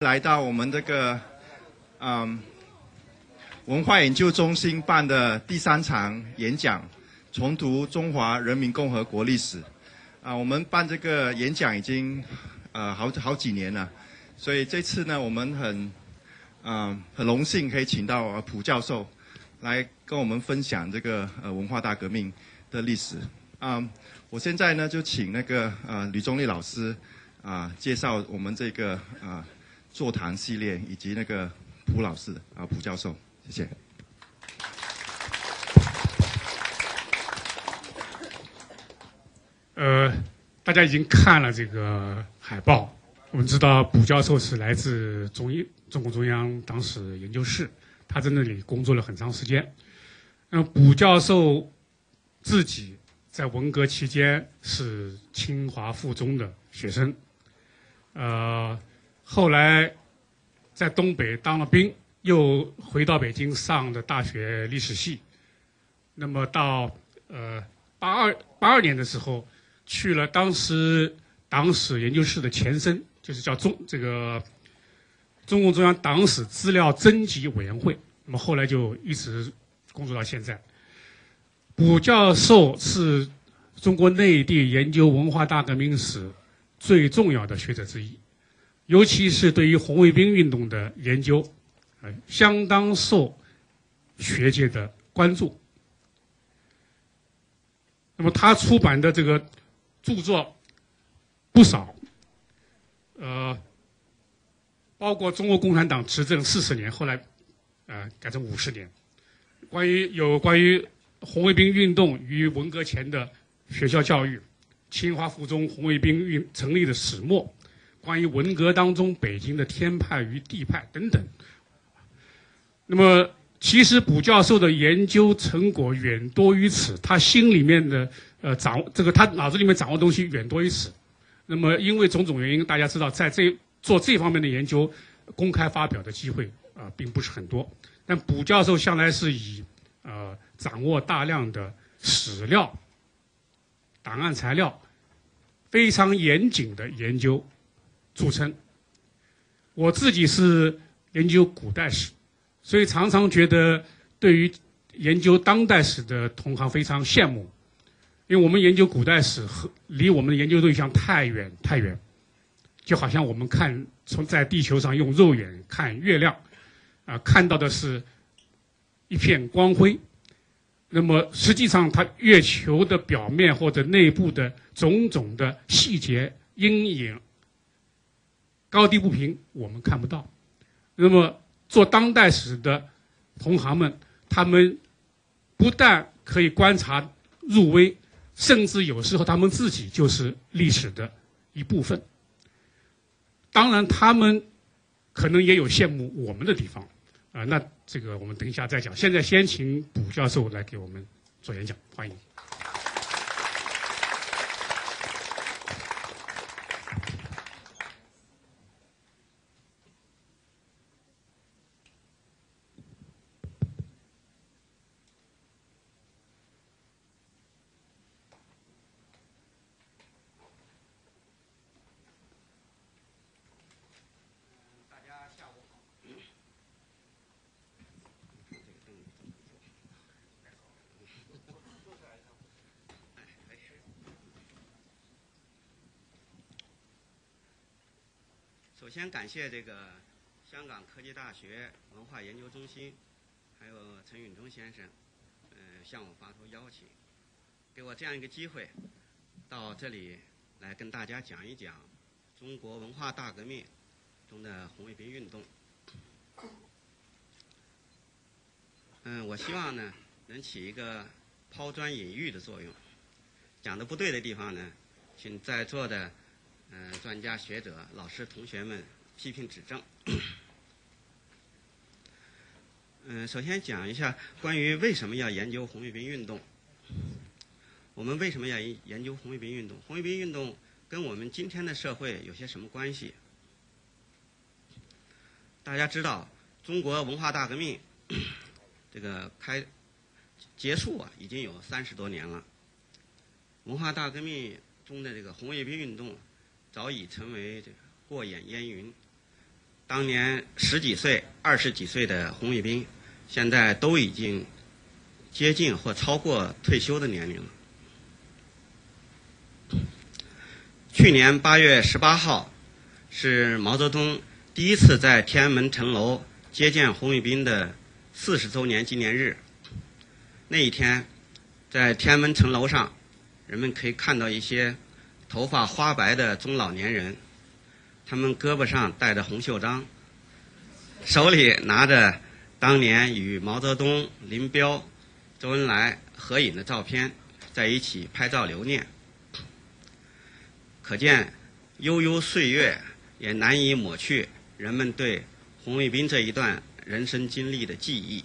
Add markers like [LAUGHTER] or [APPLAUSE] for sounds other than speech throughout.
来到我们这个嗯文化研究中心办的第三场演讲，重读中华人民共和国历史。啊，我们办这个演讲已经呃好好几年了，所以这次呢，我们很嗯很荣幸可以请到蒲教授来跟我们分享这个呃文化大革命的历史。啊，我现在呢就请那个呃吕中立老师啊介绍我们这个啊座谈系列，以及那个蒲老师啊蒲教授，谢谢。呃，大家已经看了这个海报，我们知道卜教授是来自中央中共中央党史研究室，他在那里工作了很长时间。那卜教授自己在文革期间是清华附中的学生，呃，后来在东北当了兵，又回到北京上的大学历史系。那么到呃八二八二年的时候。去了当时党史研究室的前身，就是叫中这个中共中央党史资料征集委员会。那么后来就一直工作到现在。卜教授是中国内地研究文化大革命史最重要的学者之一，尤其是对于红卫兵运动的研究，呃，相当受学界的关注。那么他出版的这个。著作不少，呃，包括中国共产党执政四十年，后来，呃，改成五十年。关于有关于红卫兵运动与文革前的学校教育，清华附中红卫兵运成立的始末，关于文革当中北京的天派与地派等等。那么，其实卜教授的研究成果远多于此，他心里面的。呃，掌握这个他脑子里面掌握东西远多于此。那么，因为种种原因，大家知道，在这做这方面的研究，公开发表的机会啊，并不是很多。但卜教授向来是以呃掌握大量的史料、档案材料，非常严谨的研究著称。我自己是研究古代史，所以常常觉得对于研究当代史的同行非常羡慕。因为我们研究古代史和离我们的研究对象太远太远，就好像我们看从在地球上用肉眼看月亮，啊，看到的是一片光辉。那么实际上，它月球的表面或者内部的种种的细节、阴影、高低不平，我们看不到。那么做当代史的同行们，他们不但可以观察入微。甚至有时候他们自己就是历史的一部分。当然，他们可能也有羡慕我们的地方，啊，那这个我们等一下再讲。现在先请卜教授来给我们做演讲，欢迎。首先感谢这个香港科技大学文化研究中心，还有陈允中先生，嗯，向我发出邀请，给我这样一个机会，到这里来跟大家讲一讲中国文化大革命中的红卫兵运动。嗯，我希望呢能起一个抛砖引玉的作用，讲的不对的地方呢，请在座的。嗯，专家学者、老师、同学们批评指正。嗯，[COUGHS] 首先讲一下关于为什么要研究红卫兵运动。我们为什么要研究红卫兵运动？红卫兵运动跟我们今天的社会有些什么关系？大家知道，中国文化大革命 [COUGHS] 这个开结束啊，已经有三十多年了。文化大革命中的这个红卫兵运动。早已成为这个过眼烟云。当年十几岁、二十几岁的红卫兵，现在都已经接近或超过退休的年龄了。去年八月十八号，是毛泽东第一次在天安门城楼接见红卫兵的四十周年纪念日。那一天，在天安门城楼上，人们可以看到一些头发花白的中老年人。他们胳膊上戴着红袖章，手里拿着当年与毛泽东、林彪、周恩来合影的照片，在一起拍照留念。可见，悠悠岁月也难以抹去人们对红卫兵这一段人生经历的记忆。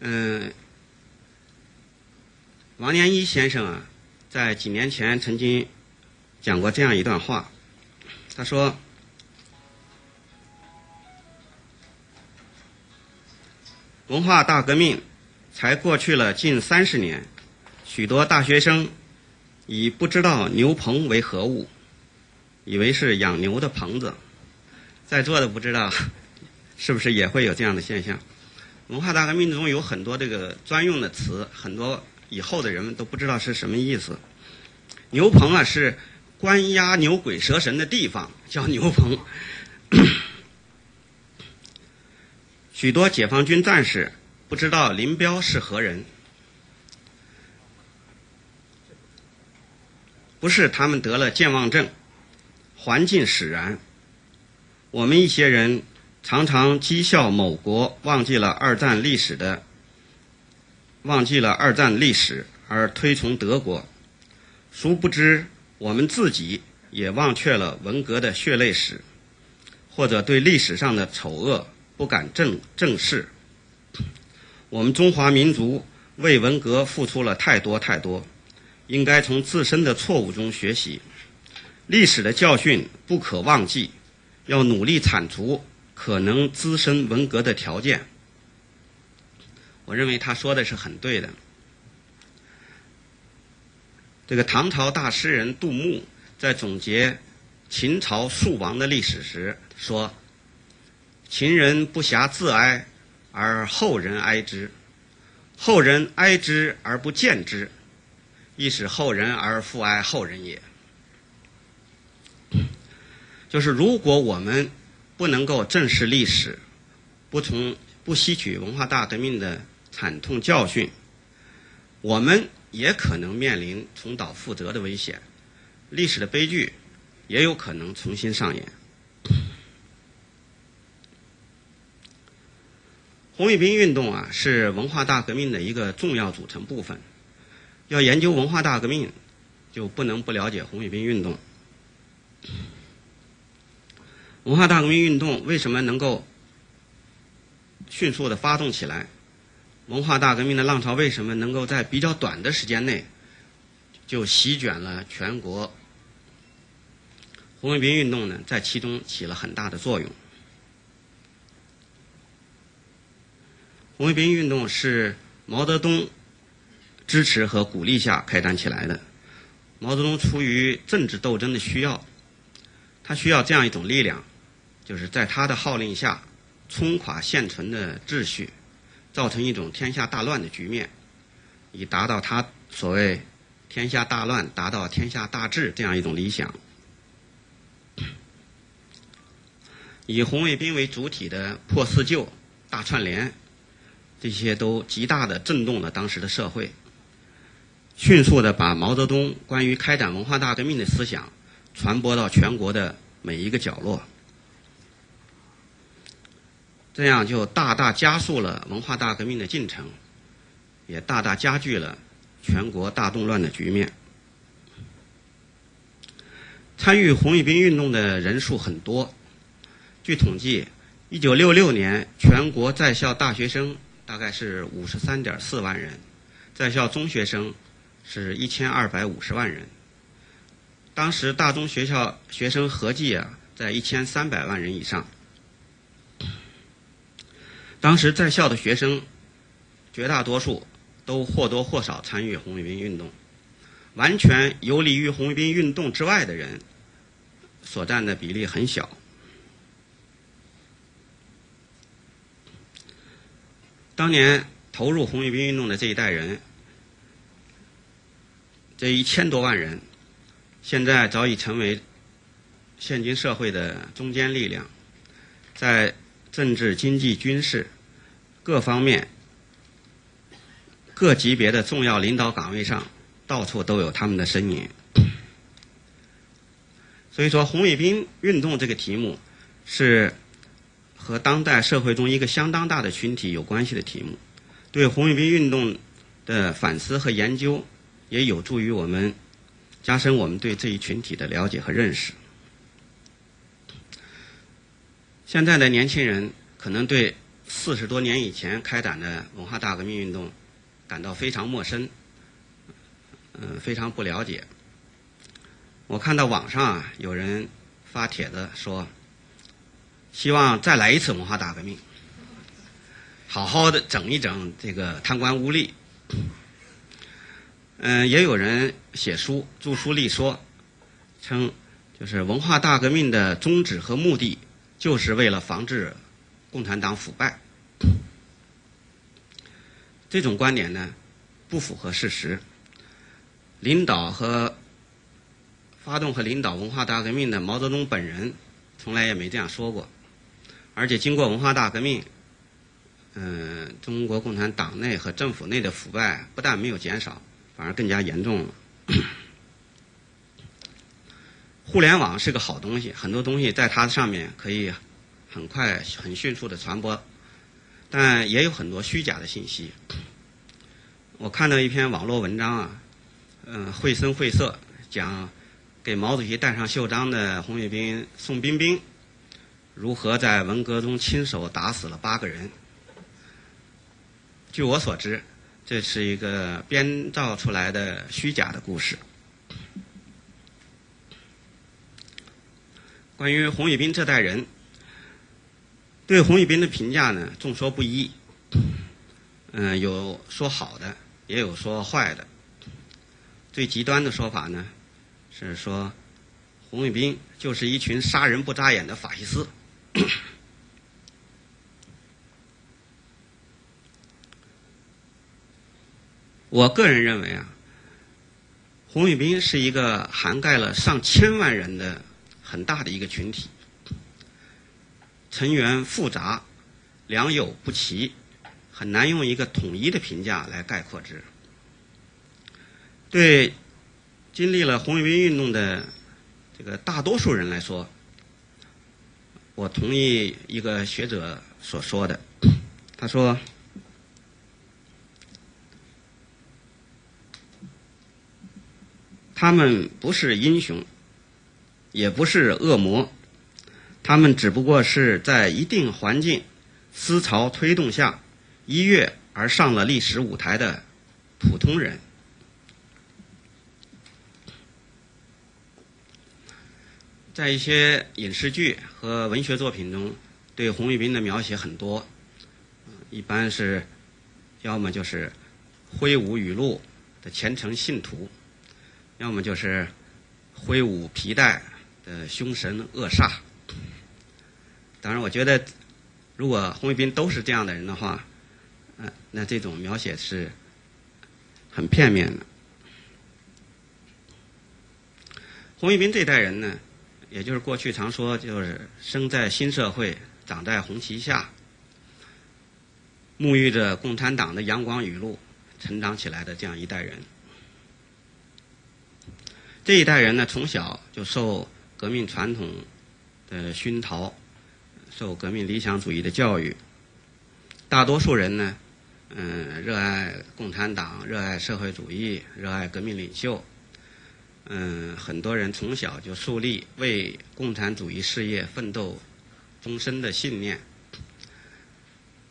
嗯，王年一先生啊。在几年前曾经讲过这样一段话，他说：“文化大革命才过去了近三十年，许多大学生以不知道牛棚为何物，以为是养牛的棚子。在座的不知道是不是也会有这样的现象？文化大革命中有很多这个专用的词，很多。”以后的人们都不知道是什么意思。牛棚啊，是关押牛鬼蛇神的地方，叫牛棚。[COUGHS] 许多解放军战士不知道林彪是何人，不是他们得了健忘症，环境使然。我们一些人常常讥笑某国忘记了二战历史的。忘记了二战历史而推崇德国，殊不知我们自己也忘却了文革的血泪史，或者对历史上的丑恶不敢正正视。我们中华民族为文革付出了太多太多，应该从自身的错误中学习，历史的教训不可忘记，要努力铲除可能滋生文革的条件。我认为他说的是很对的。这个唐朝大诗人杜牧在总结秦朝数亡的历史时说：“秦人不暇自哀，而后人哀之；后人哀之而不见之，亦使后人而复哀后人也。”就是如果我们不能够正视历史，不从不吸取文化大革命的。惨痛教训，我们也可能面临重蹈覆辙的危险，历史的悲剧也有可能重新上演。红卫兵运动啊，是文化大革命的一个重要组成部分。要研究文化大革命，就不能不了解红卫兵运动。文化大革命运动为什么能够迅速的发动起来？文化大革命的浪潮为什么能够在比较短的时间内就席卷了全国？红卫兵运动呢，在其中起了很大的作用。红卫兵运动是毛泽东支持和鼓励下开展起来的。毛泽东出于政治斗争的需要，他需要这样一种力量，就是在他的号令下冲垮现存的秩序。造成一种天下大乱的局面，以达到他所谓“天下大乱，达到天下大治”这样一种理想。[COUGHS] 以红卫兵为主体的破四旧、大串联，这些都极大的震动了当时的社会，迅速的把毛泽东关于开展文化大革命的思想传播到全国的每一个角落。这样就大大加速了文化大革命的进程，也大大加剧了全国大动乱的局面。参与红卫兵运动的人数很多，据统计，一九六六年全国在校大学生大概是五十三点四万人，在校中学生是一千二百五十万人。当时大中学校学生合计啊，在一千三百万人以上。当时在校的学生，绝大多数都或多或少参与红卫兵运动。完全游离于红卫兵运动之外的人所占的比例很小。当年投入红卫兵运动的这一代人，这一千多万人，现在早已成为现今社会的中坚力量，在政治、经济、军事各方面、各级别的重要领导岗位上，到处都有他们的身影。所以说，红卫兵运动这个题目是。和当代社会中一个相当大的群体有关系的题目，对红卫兵运动的反思和研究，也有助于我们加深我们对这一群体的了解和认识。现在的年轻人可能对四十多年以前开展的文化大革命运动感到非常陌生，嗯，非常不了解。我看到网上啊有人发帖子说。希望再来一次文化大革命，好好的整一整这个贪官污吏。嗯，也有人写书著书立说，称就是文化大革命的宗旨和目的，就是为了防治共产党腐败。这种观点呢，不符合事实。领导和发动和领导文化大革命的毛泽东本人，从来也没这样说过。而且经过文化大革命，嗯，中国共产党内和政府内的腐败不但没有减少，反而更加严重了。互联网是个好东西，很多东西在它上面可以很快、很迅速的传播，但也有很多虚假的信息。我看到一篇网络文章啊，嗯，绘声绘色讲给毛主席戴上袖章的红卫兵宋彬彬。如何在文革中亲手打死了八个人？据我所知，这是一个编造出来的虚假的故事。关于红卫兵这代人，对洪玉斌的评价呢，众说不一。嗯，有说好的，也有说坏的。最极端的说法呢，是说洪玉斌就是一群杀人不眨眼的法西斯。我个人认为啊，洪玉斌是一个涵盖了上千万人的很大的一个群体，成员复杂，良莠不齐，很难用一个统一的评价来概括之。对经历了红卫兵运动的这个大多数人来说，我同意一个学者所说的，他说：“他们不是英雄，也不是恶魔，他们只不过是在一定环境、思潮推动下一跃而上了历史舞台的普通人。”在一些影视剧和文学作品中，对红卫兵的描写很多，一般是要么就是挥舞雨露的虔诚信徒，要么就是挥舞皮带的凶神恶煞。当然，我觉得如果红卫兵都是这样的人的话，嗯，那这种描写是很片面的。红卫兵这代人呢？也就是过去常说，就是生在新社会，长在红旗下，沐浴着共产党的阳光雨露，成长起来的这样一代人。这一代人呢，从小就受革命传统的熏陶，受革命理想主义的教育。大多数人呢，嗯，热爱共产党，热爱社会主义，热爱革命领袖。嗯，很多人从小就树立为共产主义事业奋斗终身的信念。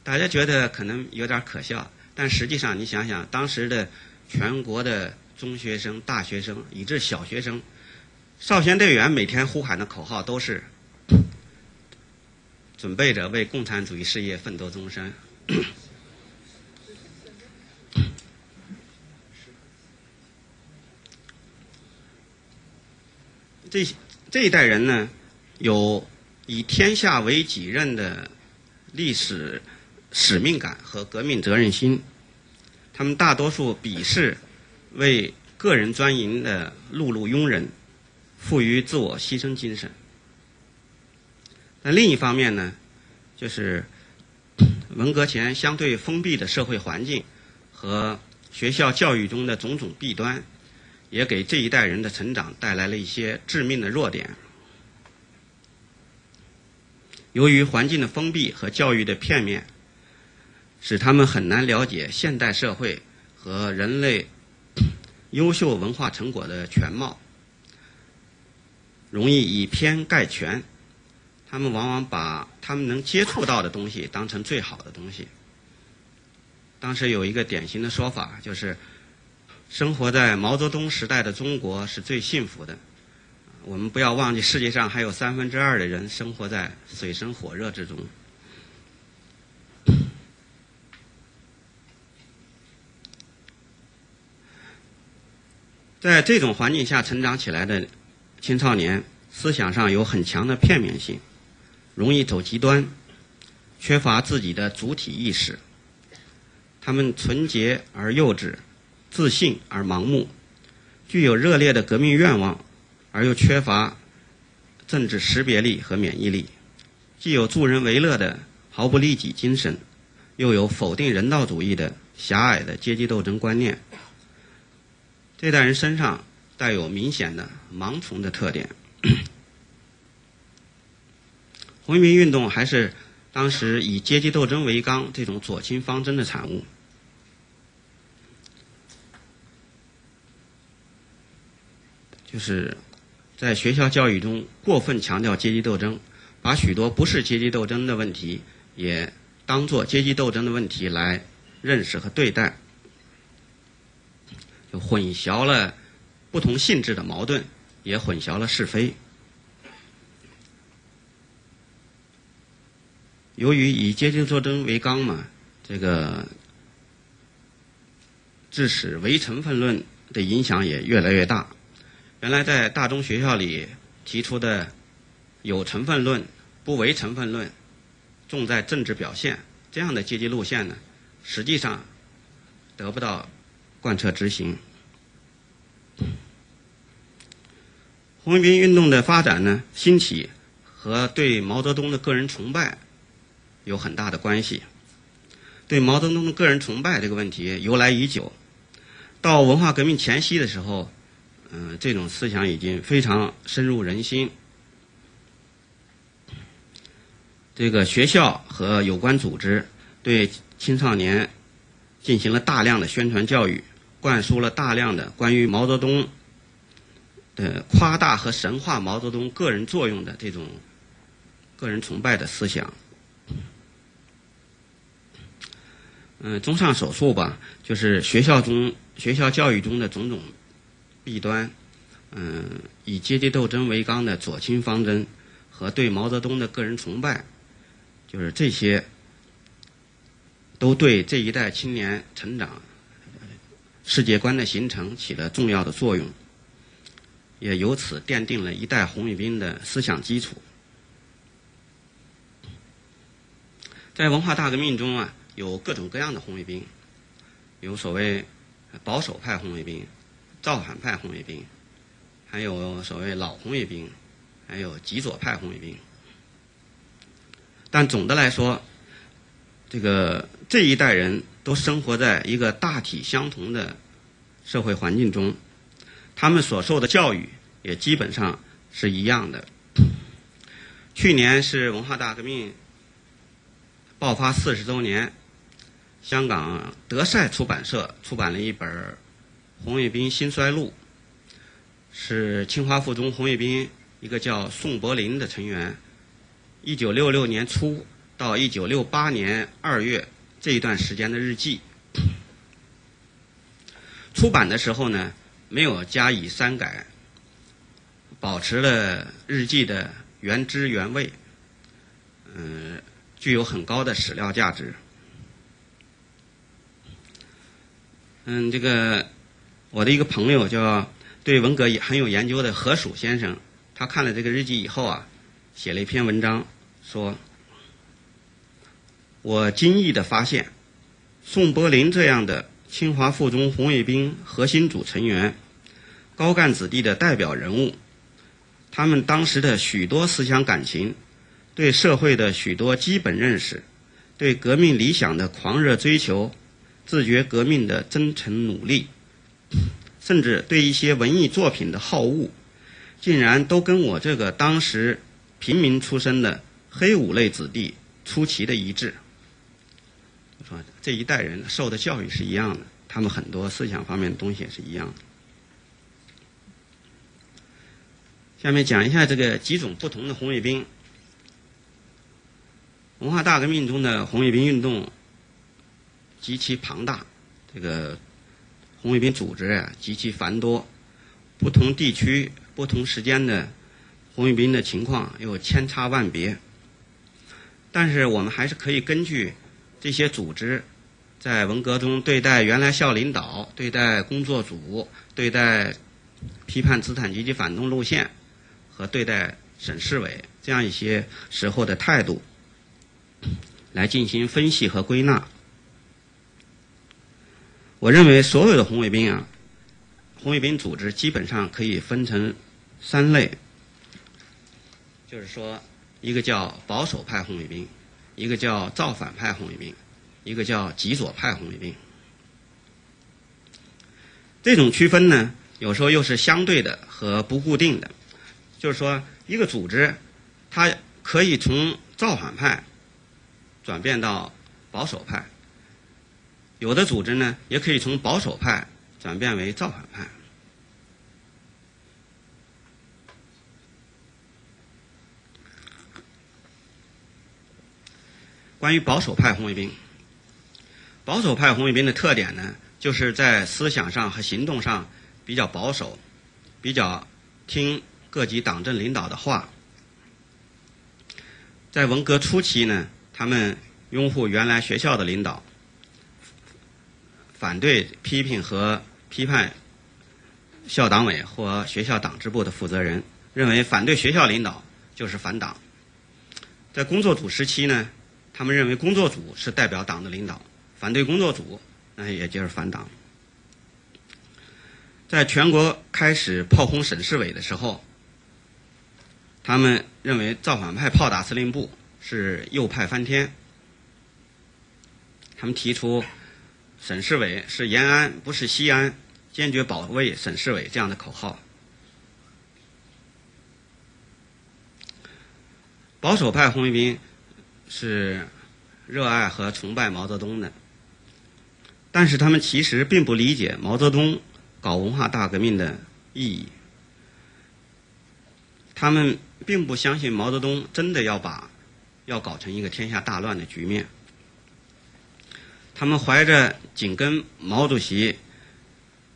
大家觉得可能有点可笑，但实际上你想想，当时的全国的中学生、大学生，以至小学生，少先队员每天呼喊的口号都是准备着为共产主义事业奋斗终身。[COUGHS] 这这一代人呢，有以天下为己任的历史使命感和革命责任心，他们大多数鄙视为个人专营的碌碌庸人，富于自我牺牲精神。那另一方面呢，就是文革前相对封闭的社会环境和学校教育中的种种弊端，也给这一代人的成长带来了一些致命的弱点。由于环境的封闭和教育的片面，使他们很难了解现代社会和人类优秀文化成果的全貌，容易以偏概全。他们往往把他们能接触到的东西当成最好的东西。当时有一个典型的说法，就是生活在毛泽东时代的中国是最幸福的。我们不要忘记，世界上还有三分之二的人生活在水深火热之中。在这种环境下成长起来的青少年，思想上有很强的片面性，容易走极端，缺乏自己的主体意识。他们纯洁而幼稚，自信而盲目，具有热烈的革命愿望，而又缺乏政治识别力和免疫力。既有助人为乐的毫不利己精神，又有否定人道主义的狭隘的阶级斗争观念。这代人身上带有明显的盲从的特点。红卫兵运动还是当时以阶级斗争为纲这种左倾方针的产物。就是在学校教育中过分强调阶级斗争，把许多不是阶级斗争的问题也当做阶级斗争的问题来认识和对待，就混淆了不同性质的矛盾，也混淆了是非。由于以阶级斗争为纲嘛，这个致使唯成分论的影响也越来越大。原来在大中学校里提出的有成分论、不唯成分论、重在政治表现这样的阶级路线呢，实际上得不到贯彻执行。红卫兵运动的发展呢，兴起和对毛泽东的个人崇拜有很大的关系。对毛泽东的个人崇拜这个问题由来已久，到文化革命前夕的时候。嗯，这种思想已经非常深入人心。这个学校和有关组织对青少年进行了大量的宣传教育，灌输了大量的关于毛泽东的夸大和神话毛泽东个人作用的这种个人崇拜的思想。嗯，综上所述吧，就是学校中学校教育中的种种。弊端，嗯，以阶级斗争为纲的左倾方针和对毛泽东的个人崇拜，就是这些，都对这一代青年成长、世界观的形成起了重要的作用，也由此奠定了一代红卫兵的思想基础。在文化大革命中啊，有各种各样的红卫兵，有所谓保守派红卫兵。造反派红卫兵，还有所谓老红卫兵，还有极左派红卫兵。但总的来说，这个这一代人都生活在一个大体相同的社会环境中，他们所受的教育也基本上是一样的。去年是文化大革命爆发四十周年，香港德赛出版社出版了一本。红卫兵兴衰录是清华附中红卫兵一个叫宋柏林的成员，一九六六年初到一九六八年二月这一段时间的日记。出版的时候呢，没有加以删改，保持了日记的原汁原味，嗯，具有很高的史料价值。嗯，这个。我的一个朋友叫对文革也很有研究的何曙先生，他看了这个日记以后啊，写了一篇文章，说：“我惊异的发现，宋柏林这样的清华附中红卫兵核心组成员、高干子弟的代表人物，他们当时的许多思想感情，对社会的许多基本认识，对革命理想的狂热追求，自觉革命的真诚努力，甚至对一些文艺作品的好恶。”竟然都跟我这个当时平民出身的黑五类子弟出奇的一致。说这一代人受的教育是一样的，他们很多思想方面的东西也是一样的。下面讲一下这个几种不同的红卫兵。文化大革命中的红卫兵运动极其庞大，这个红卫兵组织啊极其繁多，不同地区。不同时间的红卫兵的情况又千差万别，但是我们还是可以根据这些组织在文革中对待原来校领导、对待工作组、对待批判资产阶级反动路线和对待省市委这样一些时候的态度来进行分析和归纳。我认为所有的红卫兵啊，红卫兵组织基本上可以分成。三类，就是说，一个叫保守派红卫兵，一个叫造反派红卫兵，一个叫极左派红卫兵。这种区分呢，有时候又是相对的和不固定的。就是说，一个组织，它可以从造反派转变到保守派；有的组织呢，也可以从保守派转变为造反派。关于保守派红卫兵，保守派红卫兵的特点呢，就是在思想上和行动上比较保守，比较听各级党政领导的话。在文革初期呢，他们拥护原来学校的领导，反对批评和批判校党委或学校党支部的负责人，认为反对学校领导就是反党。在工作组时期呢。他们认为工作组是代表党的领导，反对工作组，那也就是反党。在全国开始炮轰省市委的时候，他们认为造反派炮打司令部是右派翻天。他们提出省市委是延安不是西安，坚决保卫省市委这样的口号。保守派红卫兵。是热爱和崇拜毛泽东的，但是他们其实并不理解毛泽东搞文化大革命的意义。他们并不相信毛泽东真的要把要搞成一个天下大乱的局面。他们怀着紧跟毛主席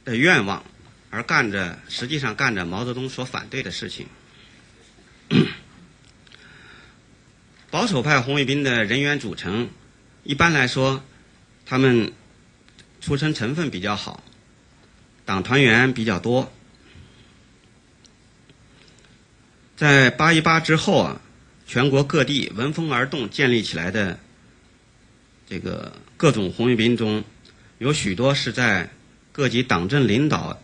的愿望而干着，实际上干着毛泽东所反对的事情。[CLEARS THROAT] 保守派红卫兵的人员组成，一般来说，他们出身成分比较好，党团员比较多。在八一八之后啊，全国各地闻风而动建立起来的这个各种红卫兵中，有许多是在各级党政领导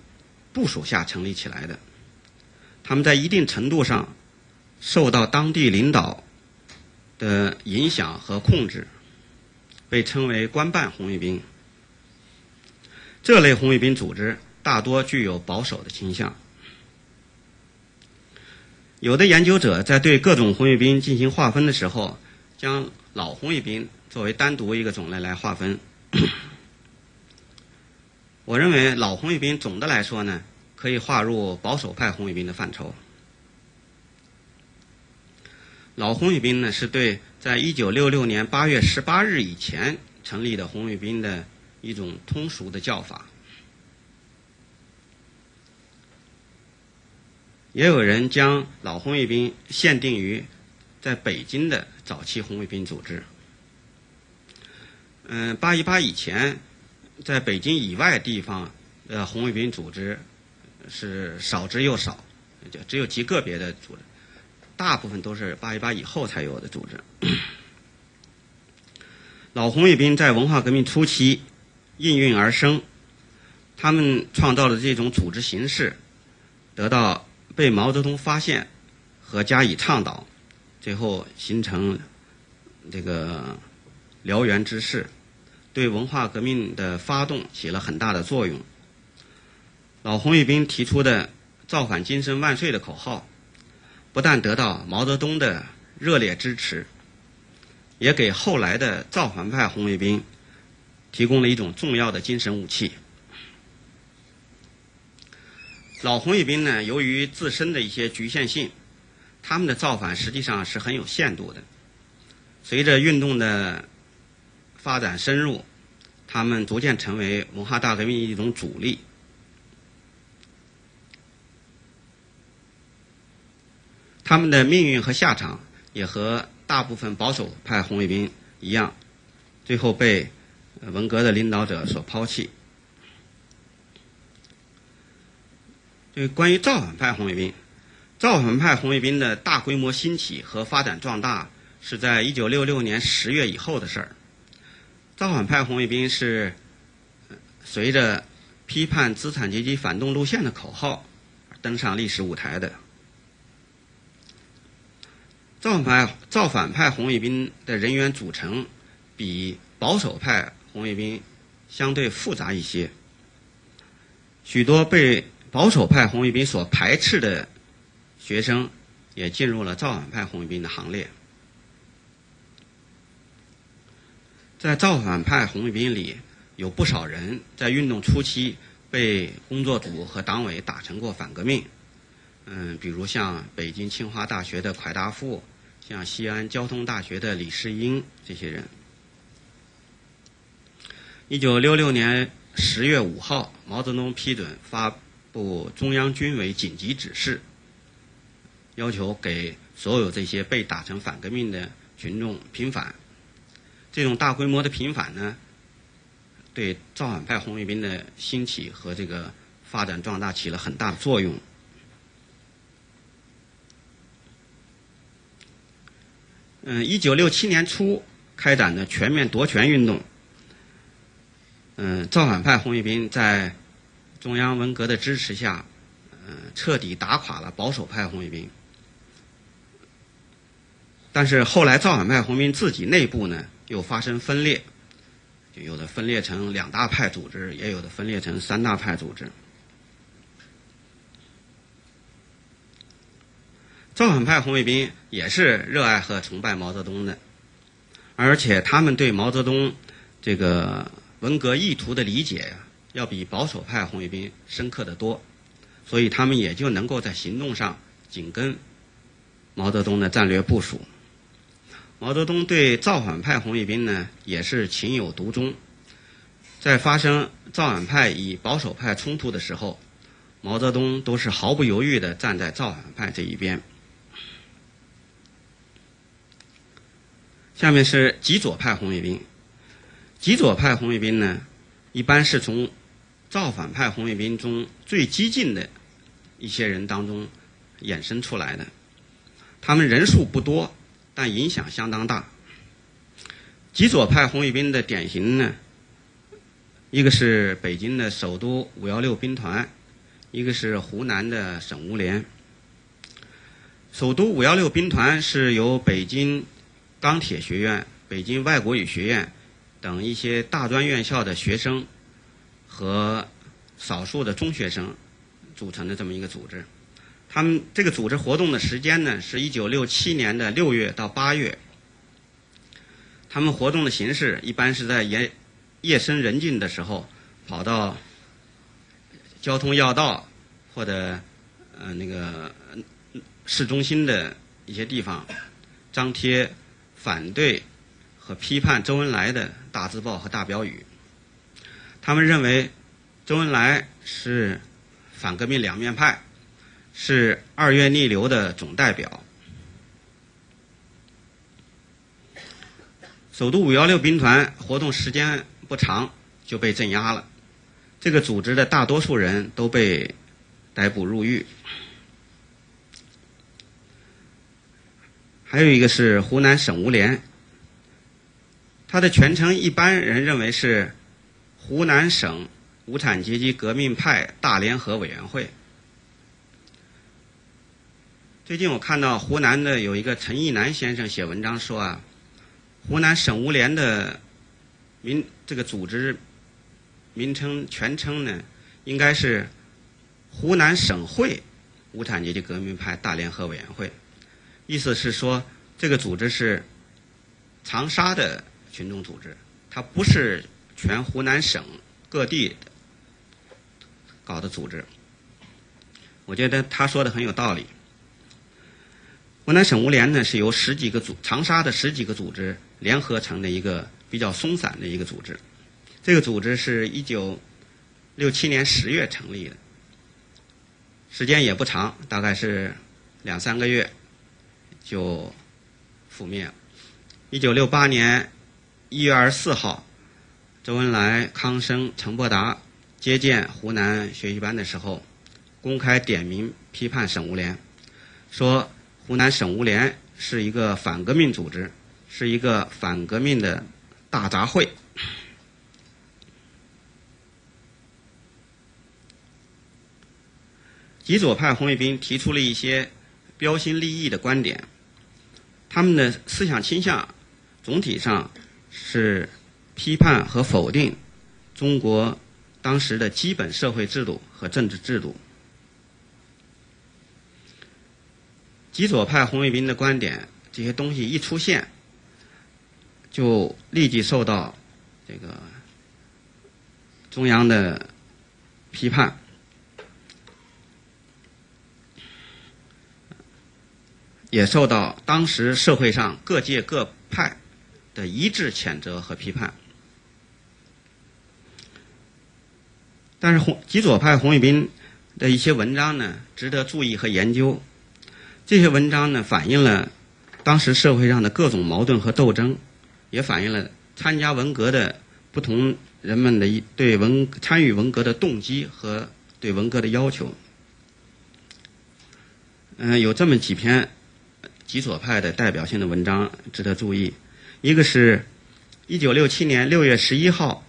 部署下成立起来的，他们在一定程度上受到当地领导。的影响和控制，被称为官办红卫兵。这类红卫兵组织大多具有保守的倾向。有的研究者在对各种红卫兵进行划分的时候，将老红卫兵作为单独一个种类来划分。[COUGHS] 我认为老红卫兵总的来说呢，可以划入保守派红卫兵的范畴。老红卫兵呢，是对在一九六六年八月十八日以前成立的红卫兵的一种通俗的叫法。也有人将老红卫兵限定于在北京的早期红卫兵组织。嗯，八一八以前，在北京以外地方的红卫兵组织是少之又少，就只有极个别的组织，大部分都是八一八以后才有的组织。老红卫兵在文化革命初期应运而生，他们创造的这种组织形式，得到被毛泽东发现和加以倡导，最后形成这个燎原之势，对文化革命的发动起了很大的作用。老红卫兵提出的“造反精神万岁”的口号，不但得到毛泽东的热烈支持。也给后来的造反派红卫兵提供了一种重要的精神武器。老红卫兵呢，由于自身的一些局限性，他们的造反实际上是很有限度的。随着运动的发展深入，他们逐渐成为文化大革命一种主力。他们的命运和下场也和。大部分保守派红卫兵一样，最后被文革的领导者所抛弃。对关于造反派红卫兵，造反派红卫兵的大规模兴起和发展壮大是在一九六六年十月以后的事儿。造反派红卫兵是随着批判资产阶级反动路线的口号登上历史舞台的。造反派造反派红卫兵的人员组成比保守派红卫兵相对复杂一些，许多被保守派红卫兵所排斥的学生也进入了造反派红卫兵的行列。在造反派红卫兵里，有不少人在运动初期被工作组和党委打成过反革命，嗯，比如像北京清华大学的蒯大富。像西安交通大学的李世英这些人，一九六六年十月五号，毛泽东批准发布中央军委紧急指示，要求给所有这些被打成反革命的群众平反。这种大规模的平反呢，对造反派红卫兵的兴起和这个发展壮大起了很大的作用。嗯，一九六七年初开展的全面夺权运动，嗯，造反派红卫兵在中央文革的支持下，嗯，彻底打垮了保守派红卫兵。但是后来造反派红卫兵自己内部呢，又发生分裂，就有的分裂成两大派组织，也有的分裂成三大派组织。造反派红卫兵也是热爱和崇拜毛泽东的，而且他们对毛泽东这个文革意图的理解呀，要比保守派红卫兵深刻的多，所以他们也就能够在行动上紧跟毛泽东的战略部署。毛泽东对造反派红卫兵呢，也是情有独钟，在发生造反派与保守派冲突的时候，毛泽东都是毫不犹豫地站在造反派这一边。下面是极左派红卫兵。极左派红卫兵呢，一般是从造反派红卫兵中最激进的一些人当中衍生出来的。他们人数不多，但影响相当大。极左派红卫兵的典型呢，一个是北京的首都五幺六兵团，一个是湖南的省五连。首都五幺六兵团是由北京。钢铁学院、北京外国语学院等一些大专院校的学生和少数的中学生组成的这么一个组织。他们这个组织活动的时间呢，是一九六七年的六月到八月。他们活动的形式一般是在夜夜深人静的时候，跑到交通要道或者呃那个市中心的一些地方张贴。反对和批判周恩来的大字报和大标语，他们认为周恩来是反革命两面派，是二月逆流的总代表。首都五幺六兵团活动时间不长就被镇压了，这个组织的大多数人都被逮捕入狱。还有一个是湖南省无联，它的全称一般人认为是湖南省无产阶级革命派大联合委员会。最近我看到湖南的有一个陈义南先生写文章说啊，湖南省无联的名这个组织名称全称呢，应该是湖南省会无产阶级革命派大联合委员会，意思是说这个组织是长沙的群众组织，它不是全湖南省各地搞的组织。我觉得他说的很有道理。湖南省无联呢，是由十几个组长沙的十几个组织联合成的一个比较松散的一个组织。这个组织是一九六七年十月成立的，时间也不长，大概是两三个月就覆灭了。一九六八年一月二十四号，周恩来、康生、陈伯达接见湖南学习班的时候，公开点名批判省无联，说。湖南省无联是一个反革命组织，是一个反革命的大杂烩。极左派红卫兵提出了一些标新立异的观点，他们的思想倾向总体上是批判和否定中国当时的基本社会制度和政治制度。极左派红卫兵的观点，这些东西一出现，就立即受到这个中央的批判，也受到当时社会上各界各派的一致谴责和批判。但是红极左派红卫兵的一些文章呢，值得注意和研究。这些文章呢，反映了当时社会上的各种矛盾和斗争，也反映了参加文革的不同人们的一对文参与文革的动机和对文革的要求。嗯，有这么几篇极左派的代表性的文章值得注意。一个是1967年6月11号，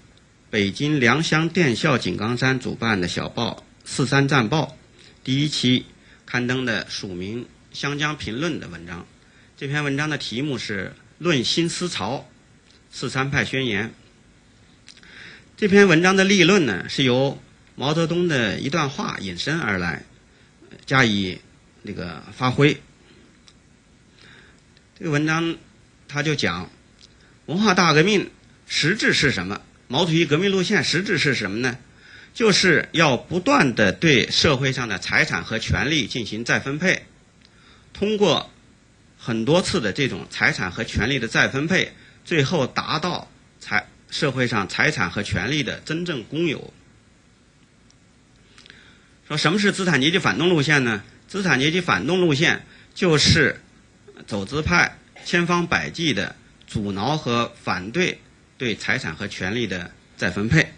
北京良乡电校井冈山主办的小报《四三战报》第一期刊登的署名。湘江评论的文章，这篇文章的题目是《论新思潮：四三派宣言》。这篇文章的立论呢，是由毛泽东的一段话引申而来，加以那个发挥。这个文章他就讲，文化大革命实质是什么？毛主席革命路线实质是什么呢？就是要不断的对社会上的财产和权利进行再分配。通过很多次的这种财产和权利的再分配，最后达到财社会上财产和权利的真正公有。说什么是资产阶级反动路线呢？资产阶级反动路线就是走资派千方百计的阻挠和反对对财产和权利的再分配，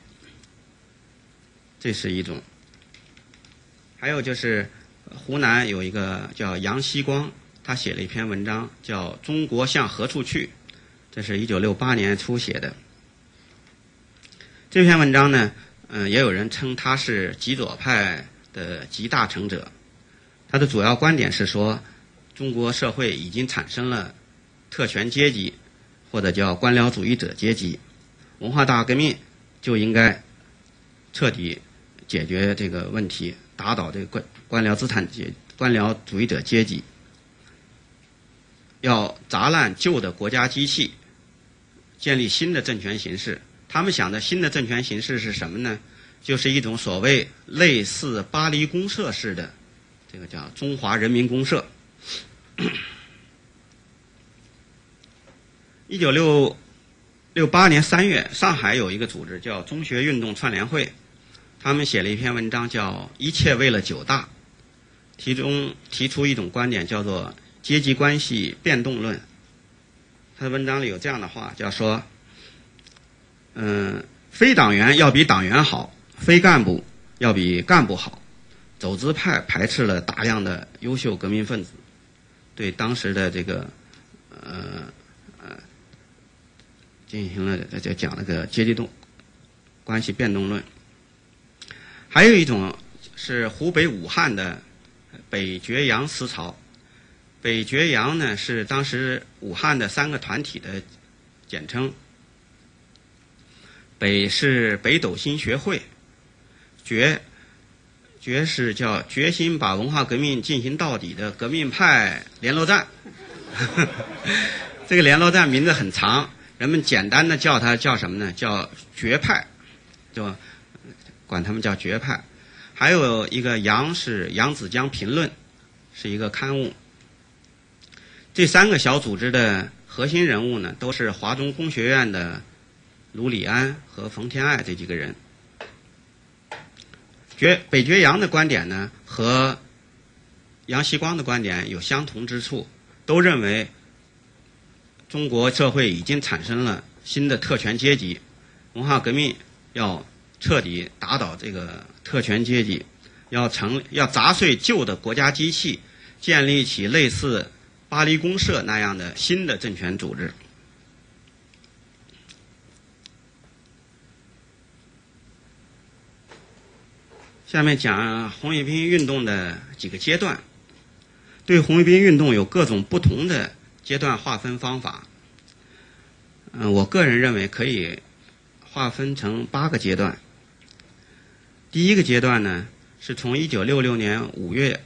这是一种。还有就是。湖南有一个叫杨希光，他写了一篇文章，叫《中国向何处去》，这是一九六八年初写的。这篇文章呢，嗯，也有人称他是极左派的集大成者。他的主要观点是说，中国社会已经产生了特权阶级，或者叫官僚主义者阶级，文化大革命就应该彻底解决这个问题。打倒这个官官僚资产阶官僚主义者阶级，要砸烂旧的国家机器，建立新的政权形式。他们想的新的政权形式是什么呢？就是一种所谓类似巴黎公社式的，这个叫中华人民公社。一九六六八年三月，上海有一个组织叫中学运动串联会。他们写了一篇文章叫《一切为了九大》，其中提出一种观点叫做阶级关系变动论。他的文章里有这样的话，叫说：“嗯，非党员要比党员好，非干部要比干部好。走资派排斥了大量的优秀革命分子，对当时的这个，呃，呃，进行了就讲了个阶级动关系变动论。”还有一种是湖北武汉的北绝阳思潮。北绝阳呢是当时武汉的三个团体的简称。北是北斗星学会，绝绝是叫决心把文化革命进行到底的革命派联络站。[LAUGHS] 这个联络站名字很长，人们简单的叫它叫什么呢？叫绝派，对吧管他们叫绝派。还有一个杨是扬子江评论，是一个刊物。这三个小组织的核心人物呢，都是华中工学院的卢里安和冯天爱这几个人。绝北绝阳的观点呢，和杨锡光的观点有相同之处，都认为中国社会已经产生了新的特权阶级，文化革命要彻底打倒这个特权阶级，要成要砸碎旧的国家机器，建立起类似。巴黎公社那样的新的政权组织。下面讲红卫兵运动的几个阶段。对红卫兵运动有各种不同的阶段划分方法。嗯，我个人认为可以划分成八个阶段。第一个阶段呢，是从一九六六年五月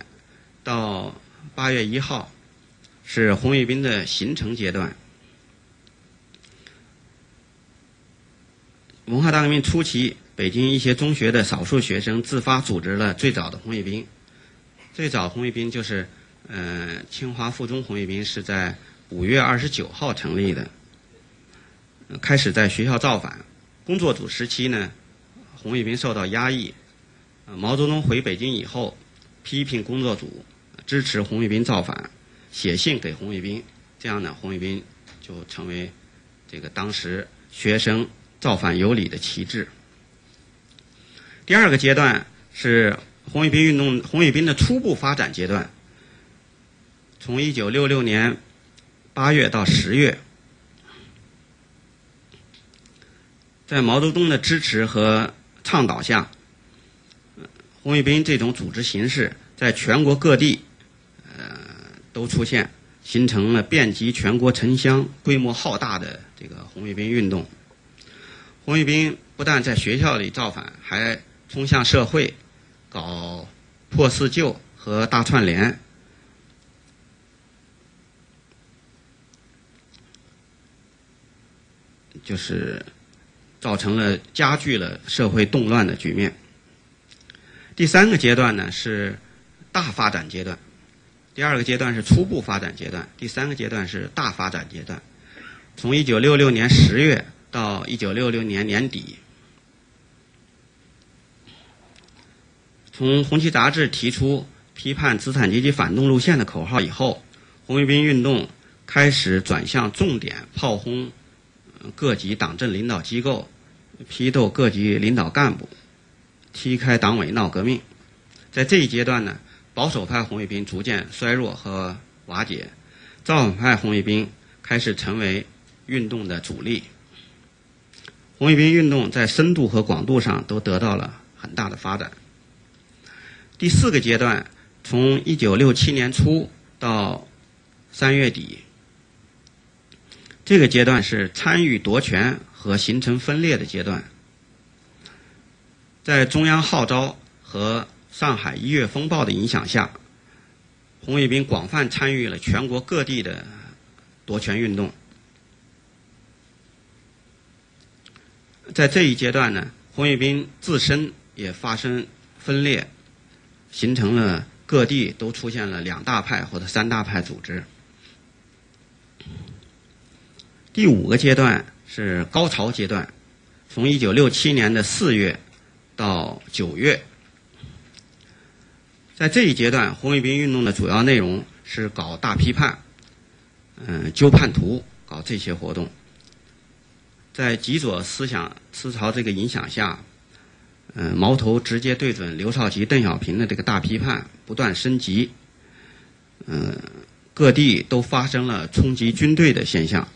到八月一号。是红卫兵的形成阶段。文化大革命初期，北京一些中学的少数学生自发组织了最早的红卫兵。最早红卫兵就是，呃，清华附中红卫兵是在五月二十九号成立的，开始在学校造反。工作组时期呢，红卫兵受到压抑。毛泽东回北京以后，批评工作组，支持红卫兵造反。写信给红卫兵，这样呢，红卫兵就成为这个当时学生造反有理的旗帜。第二个阶段是红卫兵运动，红卫兵的初步发展阶段，从一九六六年八月到十月，在毛泽东的支持和倡导下，红卫兵这种组织形式在全国各地。都出现，形成了遍及全国城乡、规模浩大的这个红卫兵运动。红卫兵不但在学校里造反，还冲向社会，搞破四旧和大串联，就是造成了加剧了社会动乱的局面。第三个阶段呢是大发展阶段。第二个阶段是初步发展阶段，第三个阶段是大发展阶段。从一九六六年十月到一九六六年年底，从《红旗》杂志提出批判资产阶级反动路线的口号以后，红卫兵运动开始转向重点炮轰各级党政领导机构，批斗各级领导干部，踢开党委闹革命。在这一阶段呢。保守派红卫兵逐渐衰弱和瓦解，造反派红卫兵开始成为运动的主力。红卫兵运动在深度和广度上都得到了很大的发展。第四个阶段，从一九六七年初到三月底，这个阶段是参与夺权和形成分裂的阶段。在中央号召和上海一月风暴的影响下，红卫兵广泛参与了全国各地的夺权运动。在这一阶段呢，红卫兵自身也发生分裂，形成了各地都出现了两大派或者三大派组织。第五个阶段是高潮阶段，从一九六七年的四月到九月。在这一阶段，红卫兵运动的主要内容是搞大批判，嗯，纠叛徒，搞这些活动。在极左思想思潮这个影响下，嗯，矛头直接对准刘少奇、邓小平的这个大批判不断升级，嗯，各地都发生了冲击军队的现象。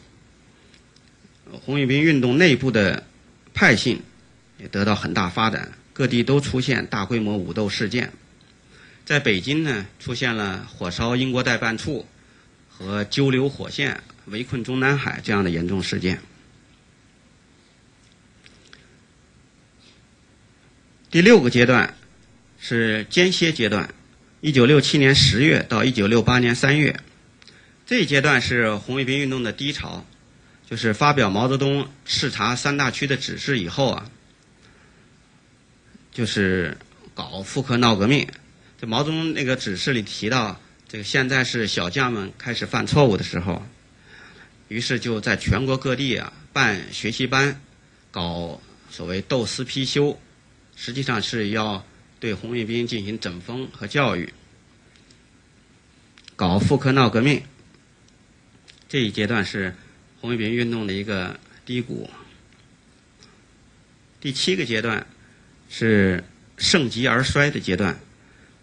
红卫兵运动内部的派性也得到很大发展，各地都出现大规模武斗事件。在北京呢，出现了火烧英国代办处和揪留火线、围困中南海这样的严重事件。第六个阶段是间歇阶段，一九六七年十月到一九六八年三月，这一阶段是红卫兵运动的低潮，就是发表毛泽东视察三大区的指示以后啊，就是搞复课闹革命。这毛泽东那个指示里提到，这个现在是小将们开始犯错误的时候，于是就在全国各地啊办学习班，搞所谓斗私批修，实际上是要对红卫兵进行整风和教育，搞复课闹革命。这一阶段是红卫兵运动的一个低谷。第七个阶段是盛极而衰的阶段。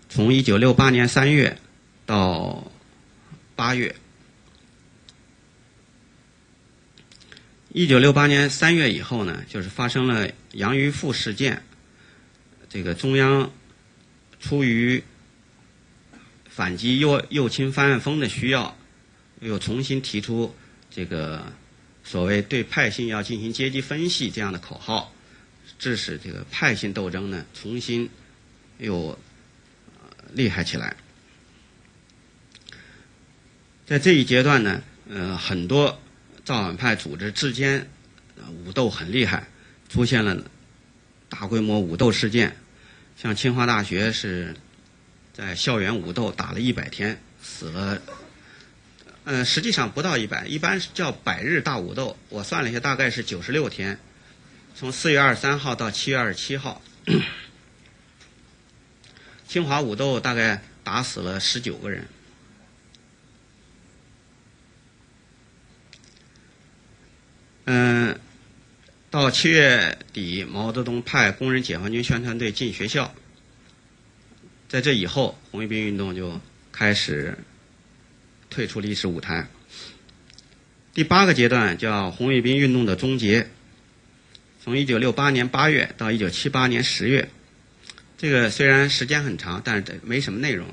从一九六八年三月到八月，一九六八年三月以后呢，就是发生了杨玉富事件。这个中央出于反击右右倾翻案风的需要，又重新提出这个所谓对派性要进行阶级分析这样的口号，致使这个派性斗争呢重新又。厉害起来，在这一阶段呢，呃，很多造反派组织之间武斗很厉害，出现了大规模武斗事件。像清华大学是在校园武斗打了一百天，死了，呃，实际上不到一百，一般是叫百日大武斗。我算了一下，大概是九十六天，从四月二十三号到七月二十七号。清华武斗大概打死了十九个人。嗯，到七月底，毛泽东派工人解放军宣传队进学校。在这以后，红卫兵运动就开始退出历史舞台。第八个阶段叫红卫兵运动的终结，从一九六八年八月到一九七八年十月。这个虽然时间很长，但是没什么内容。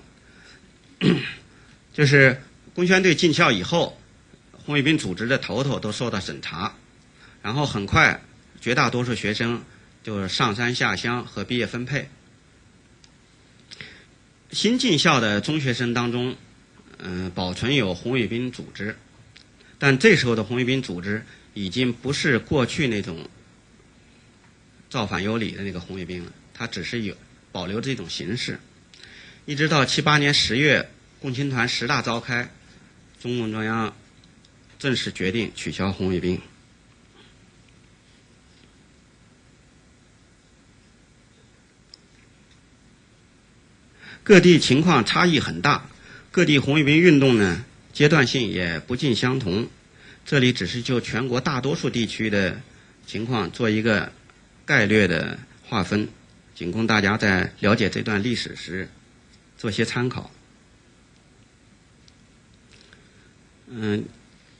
[COUGHS] 就是工宣队进校以后，红卫兵组织的头头都受到审查，然后很快绝大多数学生就是上山下乡和毕业分配。新进校的中学生当中，嗯，保存有红卫兵组织，但这时候的红卫兵组织已经不是过去那种造反有理的那个红卫兵了，它只是有。保留这种形式，一直到七八年十月，共青团十大召开，中共中央正式决定取消红卫兵。各地情况差异很大，各地红卫兵运动呢阶段性也不尽相同。这里只是就全国大多数地区的情况做一个概略的划分。仅供大家在了解这段历史时做些参考。嗯，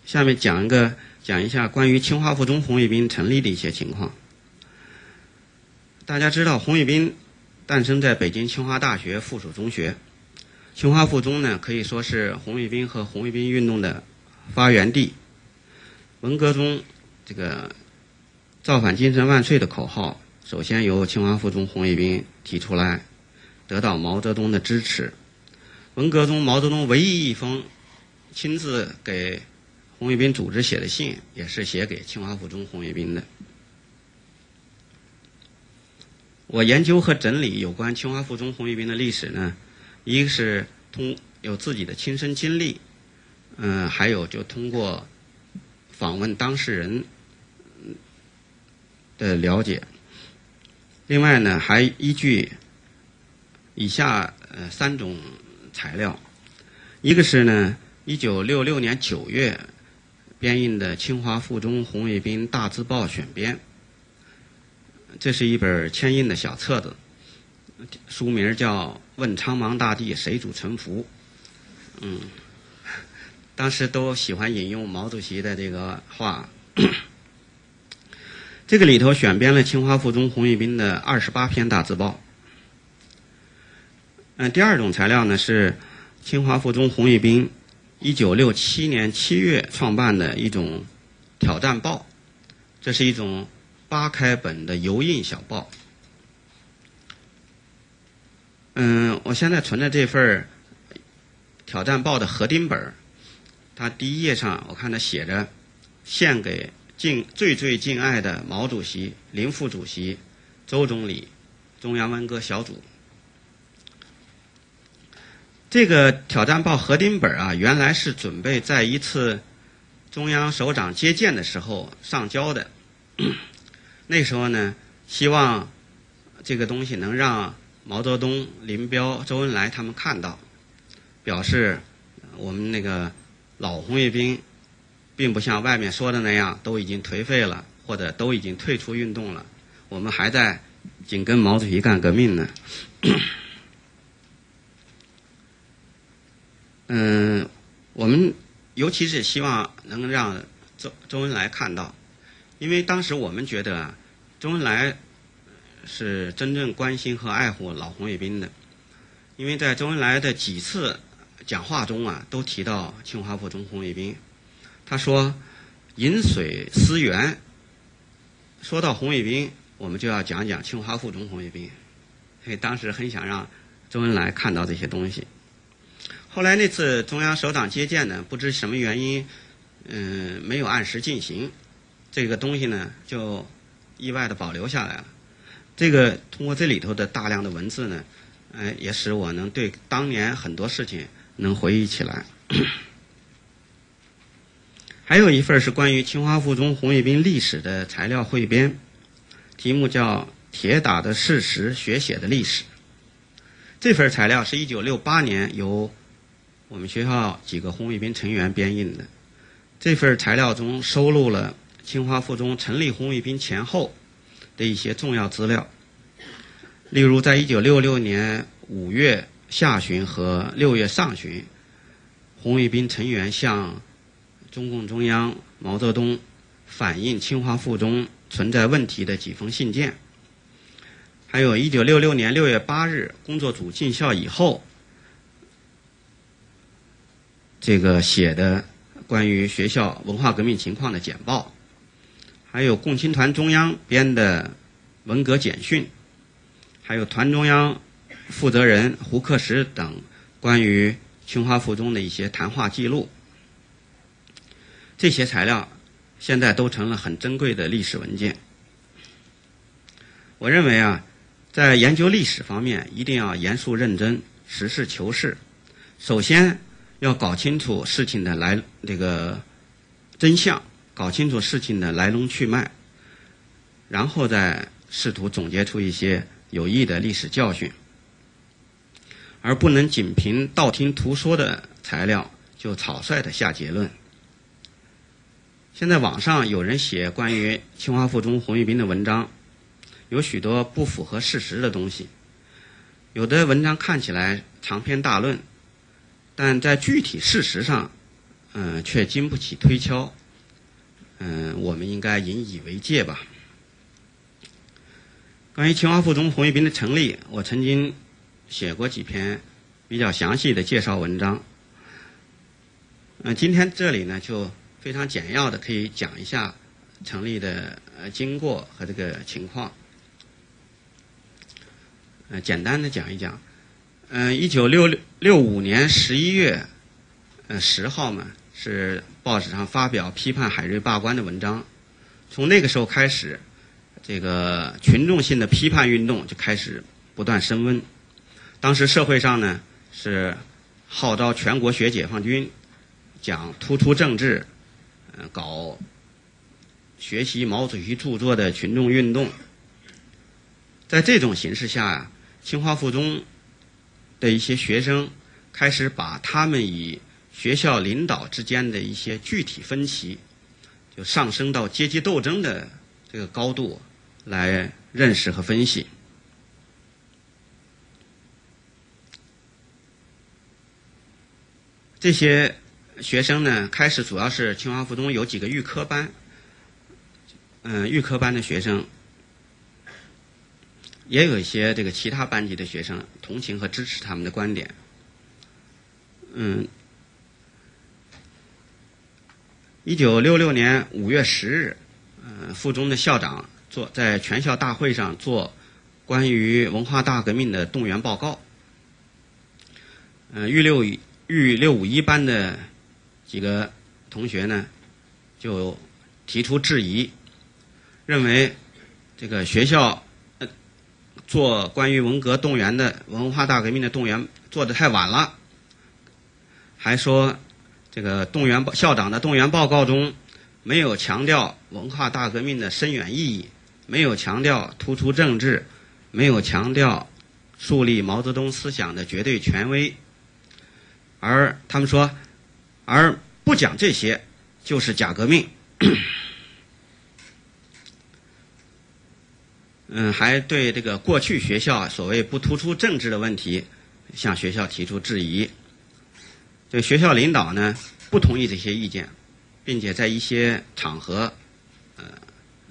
下面讲一个讲一下关于清华附中红卫兵成立的一些情况。大家知道，红卫兵诞生在北京清华大学附属中学，清华附中呢可以说是红卫兵和红卫兵运动的发源地。文革中，这个“造反精神万岁”的口号。首先由清华附中红卫兵提出来，得到毛泽东的支持。文革中，毛泽东唯一一封亲自给红卫兵组织写的信，也是写给清华附中红卫兵的。我研究和整理有关清华附中红卫兵的历史呢，一个是通有自己的亲身经历，嗯，还有就通过访问当事人的了解。另外呢，还依据以下呃三种材料，一个是呢，一九六六年九月编印的《清华附中红卫兵大字报选编》，这是一本签印的小册子，书名叫《问苍茫大地谁主沉浮》。嗯，当时都喜欢引用毛主席的这个话。这个里头选编了清华附中红卫兵的二十八篇大字报。嗯，第二种材料呢是清华附中红卫兵一九六七年七月创办的一种挑战报，这是一种八开本的油印小报。嗯，我现在存的这份挑战报的合订本它第一页上我看它写着“献给敬最最敬爱的毛主席、林副主席、周总理、中央文革小组”。这个挑战报合订本啊，原来是准备在一次中央首长接见的时候上交的。[CLEARS THROAT] 那时候呢，希望这个东西能让。毛泽东、林彪、周恩来他们看到，表示我们那个老红卫兵，并不像外面说的那样都已经颓废了，或者都已经退出运动了，我们还在紧跟毛主席干革命呢。嗯，[COUGHS] 我们尤其是希望能让周周恩来看到，因为当时我们觉得周恩来。是真正关心和爱护老红卫兵的，因为在周恩来的几次讲话中啊，都提到清华附中红卫兵。他说：“饮水思源。”说到红卫兵，我们就要讲讲清华附中红卫兵。所以当时很想让周恩来看到这些东西。后来那次中央首长接见呢，不知什么原因，嗯，没有按时进行，这个东西呢，就意外的保留下来了。这个通过这里头的大量的文字呢，哎，也使我能对当年很多事情能回忆起来。[CLEARS THROAT] 还有一份是关于清华附中红卫兵历史的材料汇编，题目叫《铁打的事实，学写的历史》。这份材料是一九六八年由我们学校几个红卫兵成员编印的。这份材料中收录了清华附中成立红卫兵前后。的一些重要资料，例如，在一九六六年五月下旬和六月上旬，红卫兵成员向中共中央、毛泽东反映清华附中存在问题的几封信件；还有一九六六年六月八日工作组进校以后，这个写的关于学校文化革命情况的简报。还有共青团中央编的文革简讯，还有团中央负责人胡克石等关于清华附中的一些谈话记录，这些材料现在都成了很珍贵的历史文件。我认为啊，在研究历史方面一定要严肃认真、实事求是。首先要搞清楚事情的来这个真相。搞清楚事情的来龙去脉，然后再试图总结出一些有益的历史教训，而不能仅凭道听途说的材料就草率的下结论。现在网上有人写关于清华附中红卫兵的文章，有许多不符合事实的东西，有的文章看起来长篇大论，但在具体事实上，嗯，却经不起推敲。嗯，我们应该引以为戒吧。关于清华附中红卫兵的成立，我曾经写过几篇比较详细的介绍文章。嗯，今天这里呢，就非常简要的可以讲一下成立的呃经过和这个情况。呃，简单的讲一讲。嗯，一九六六六五年十一月呃十号嘛。是报纸上发表批判海瑞罢官的文章，从那个时候开始，这个群众性的批判运动就开始不断升温。当时社会上呢是号召全国学解放军，讲突出政治，嗯，搞学习毛主席著作的群众运动。在这种形势下呀，清华附中的一些学生开始把他们以学校领导之间的一些具体分歧，就上升到阶级斗争的这个高度来认识和分析。这些学生呢，开始主要是清华附中有几个预科班，嗯、预科班的学生，也有一些这个其他班级的学生同情和支持他们的观点。嗯，一九六六年五月十日，呃，附中的校长做在全校大会上做关于文化大革命的动员报告。呃，预六预六五一班的几个同学呢，就提出质疑，认为这个学校呃做关于文革动员的文化大革命的动员做的太晚了，还说这个动员校长的动员报告中没有强调文化大革命的深远意义，没有强调突出政治，没有强调树立毛泽东思想的绝对权威。而他们说，而不讲这些就是假革命。嗯，还对这个过去学校所谓不突出政治的问题，向学校提出质疑。这学校领导呢不同意这些意见，并且在一些场合，呃，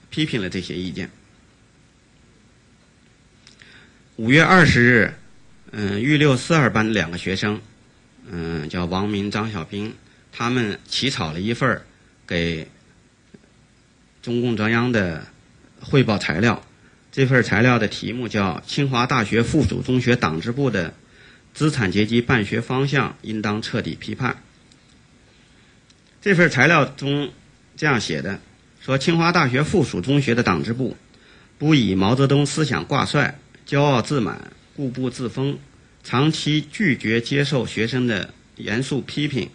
批评了这些意见。五月二十日，嗯，预六四二班两个学生。嗯，叫王明、张小兵，他们起草了一份给中共中央的汇报材料。这份材料的题目叫《清华大学附属中学党支部的资产阶级办学方向应当彻底批判》。这份材料中这样写的：说清华大学附属中学的党支部不以毛泽东思想挂帅，骄傲自满，固步自封。长期拒绝接受学生的严肃批评，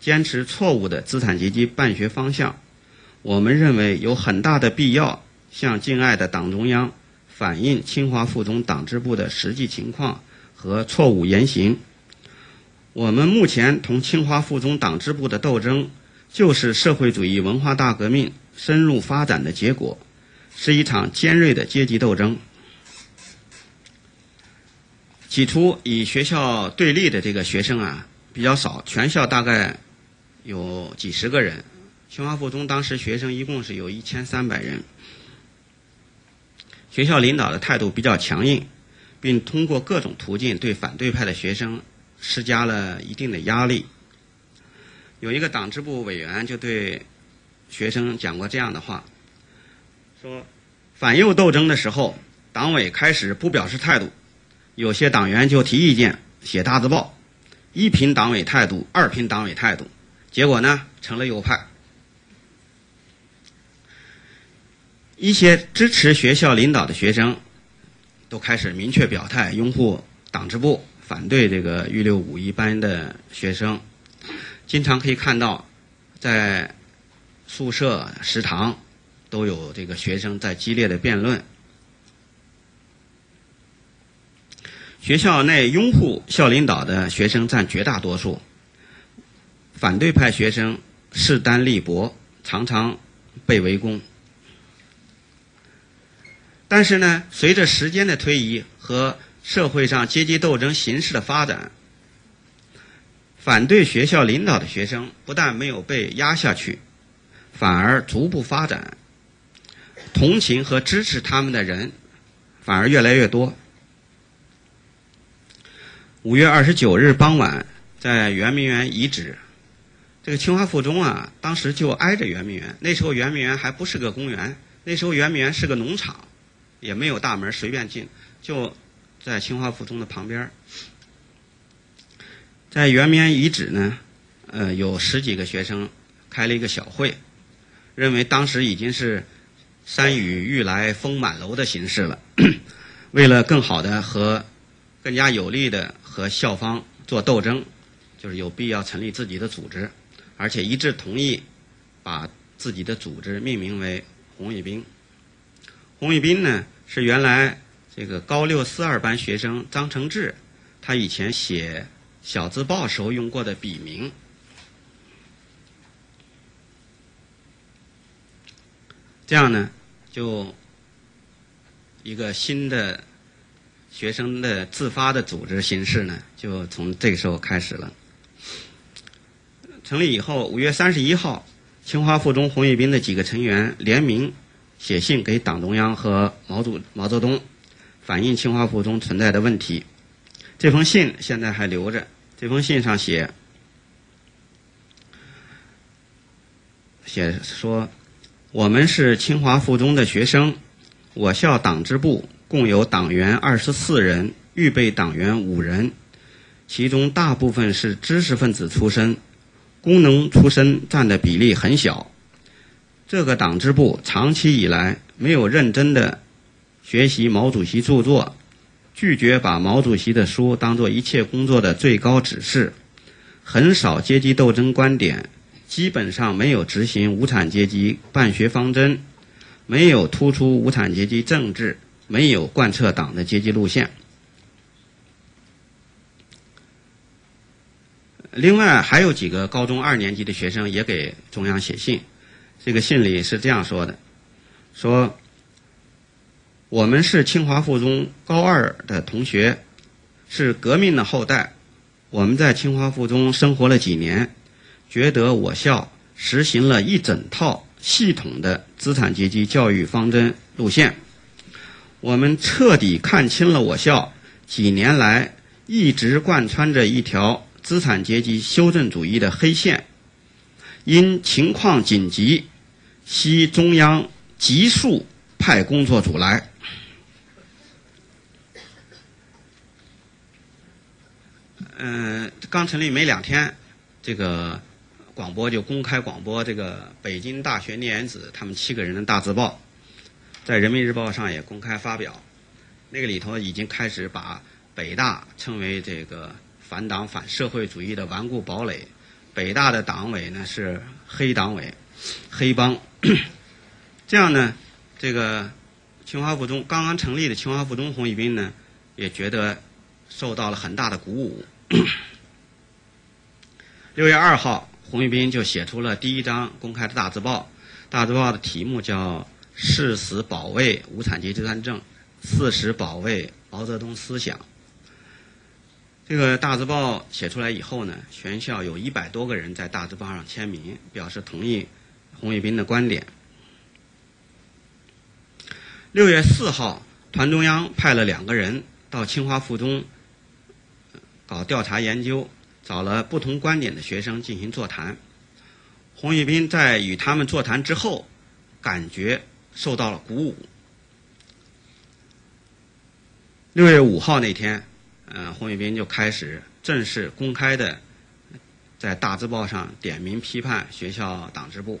坚持错误的资产阶级办学方向。我们认为有很大的必要向敬爱的党中央反映清华附中党支部的实际情况和错误言行。我们目前同清华附中党支部的斗争，就是社会主义文化大革命深入发展的结果，是一场尖锐的阶级斗争。起初与学校对立的这个学生啊比较少，全校大概有几十个人。清华附中当时学生一共是有一千三百人。学校领导的态度比较强硬，并通过各种途径对反对派的学生施加了一定的压力。有一个党支部委员就对学生讲过这样的话：说反右斗争的时候，党委开始不表示态度。有些党员就提意见，写大字报，一评党委态度，二评党委态度，结果呢成了右派。一些支持学校领导的学生，都开始明确表态，拥护党支部，反对这个预六五一班的学生。经常可以看到，在宿舍、食堂，都有这个学生在激烈的辩论。学校内拥护校领导的学生占绝大多数，反对派学生势单力薄，常常被围攻。但是呢，随着时间的推移和社会上阶级斗争形势的发展，反对学校领导的学生不但没有被压下去，反而逐步发展，同情和支持他们的人反而越来越多。五月二十九日傍晚，在圆明园遗址，这个清华附中啊，当时就挨着圆明园。那时候圆明园还不是个公园，那时候圆明园是个农场，也没有大门，随便进。就在清华附中的旁边，在圆明园遗址呢，呃，有十几个学生开了一个小会，认为当时已经是山雨欲来风满楼的形势了。[COUGHS] 为了更好的和更加有力的。和校方做斗争，就是有必要成立自己的组织，而且一致同意把自己的组织命名为红卫兵。红卫兵呢是原来这个高六四二班学生张承志，他以前写小字报时候用过的笔名。这样呢，就一个新的。学生的自发的组织形式呢，就从这个时候开始了。成立以后，五月三十一号，清华附中红卫兵的几个成员联名写信给党中央和毛主毛泽东，反映清华附中存在的问题。这封信现在还留着。这封信上写写说，我们是清华附中的学生，我校党支部共有党员二十四人，预备党员五人，其中大部分是知识分子出身，工农出身占的比例很小。这个党支部长期以来没有认真的学习毛主席著作，拒绝把毛主席的书当做一切工作的最高指示，很少阶级斗争观点，基本上没有执行无产阶级办学方针，没有突出无产阶级政治，没有贯彻党的阶级路线。另外，还有几个高中二年级的学生也给中央写信。这个信里是这样说的：“说我们是清华附中高二的同学，是革命的后代。我们在清华附中生活了几年，觉得我校实行了一整套系统的资产阶级教育方针路线。我们彻底看清了我校几年来一直贯穿着一条资产阶级修正主义的黑线。因情况紧急。”西中央急速派工作组来。嗯，刚成立没两天，这个广播就公开广播这个北京大学聂远子他们七个人的大字报，在人民日报上也公开发表。那个里头已经开始把北大称为这个反党反社会主义的顽固堡垒，北大的党委呢是黑党委、黑帮。[COUGHS] 这样呢，这个清华附中刚刚成立的清华附中红卫兵呢，也觉得受到了很大的鼓舞。六月二号，红卫兵就写出了第一张公开的大字报，大字报的题目叫“誓死保卫无产阶级专政，誓死保卫毛泽东思想”。这个大字报写出来以后呢，全校有一百多个人在大字报上签名，表示同意。红卫兵的观点。六月四号，团中央派了两个人到清华附中搞调查研究，找了不同观点的学生进行座谈。红卫兵在与他们座谈之后，感觉受到了鼓舞。六月五号那天，呃，红卫兵就开始正式公开的在大字报上点名批判学校党支部。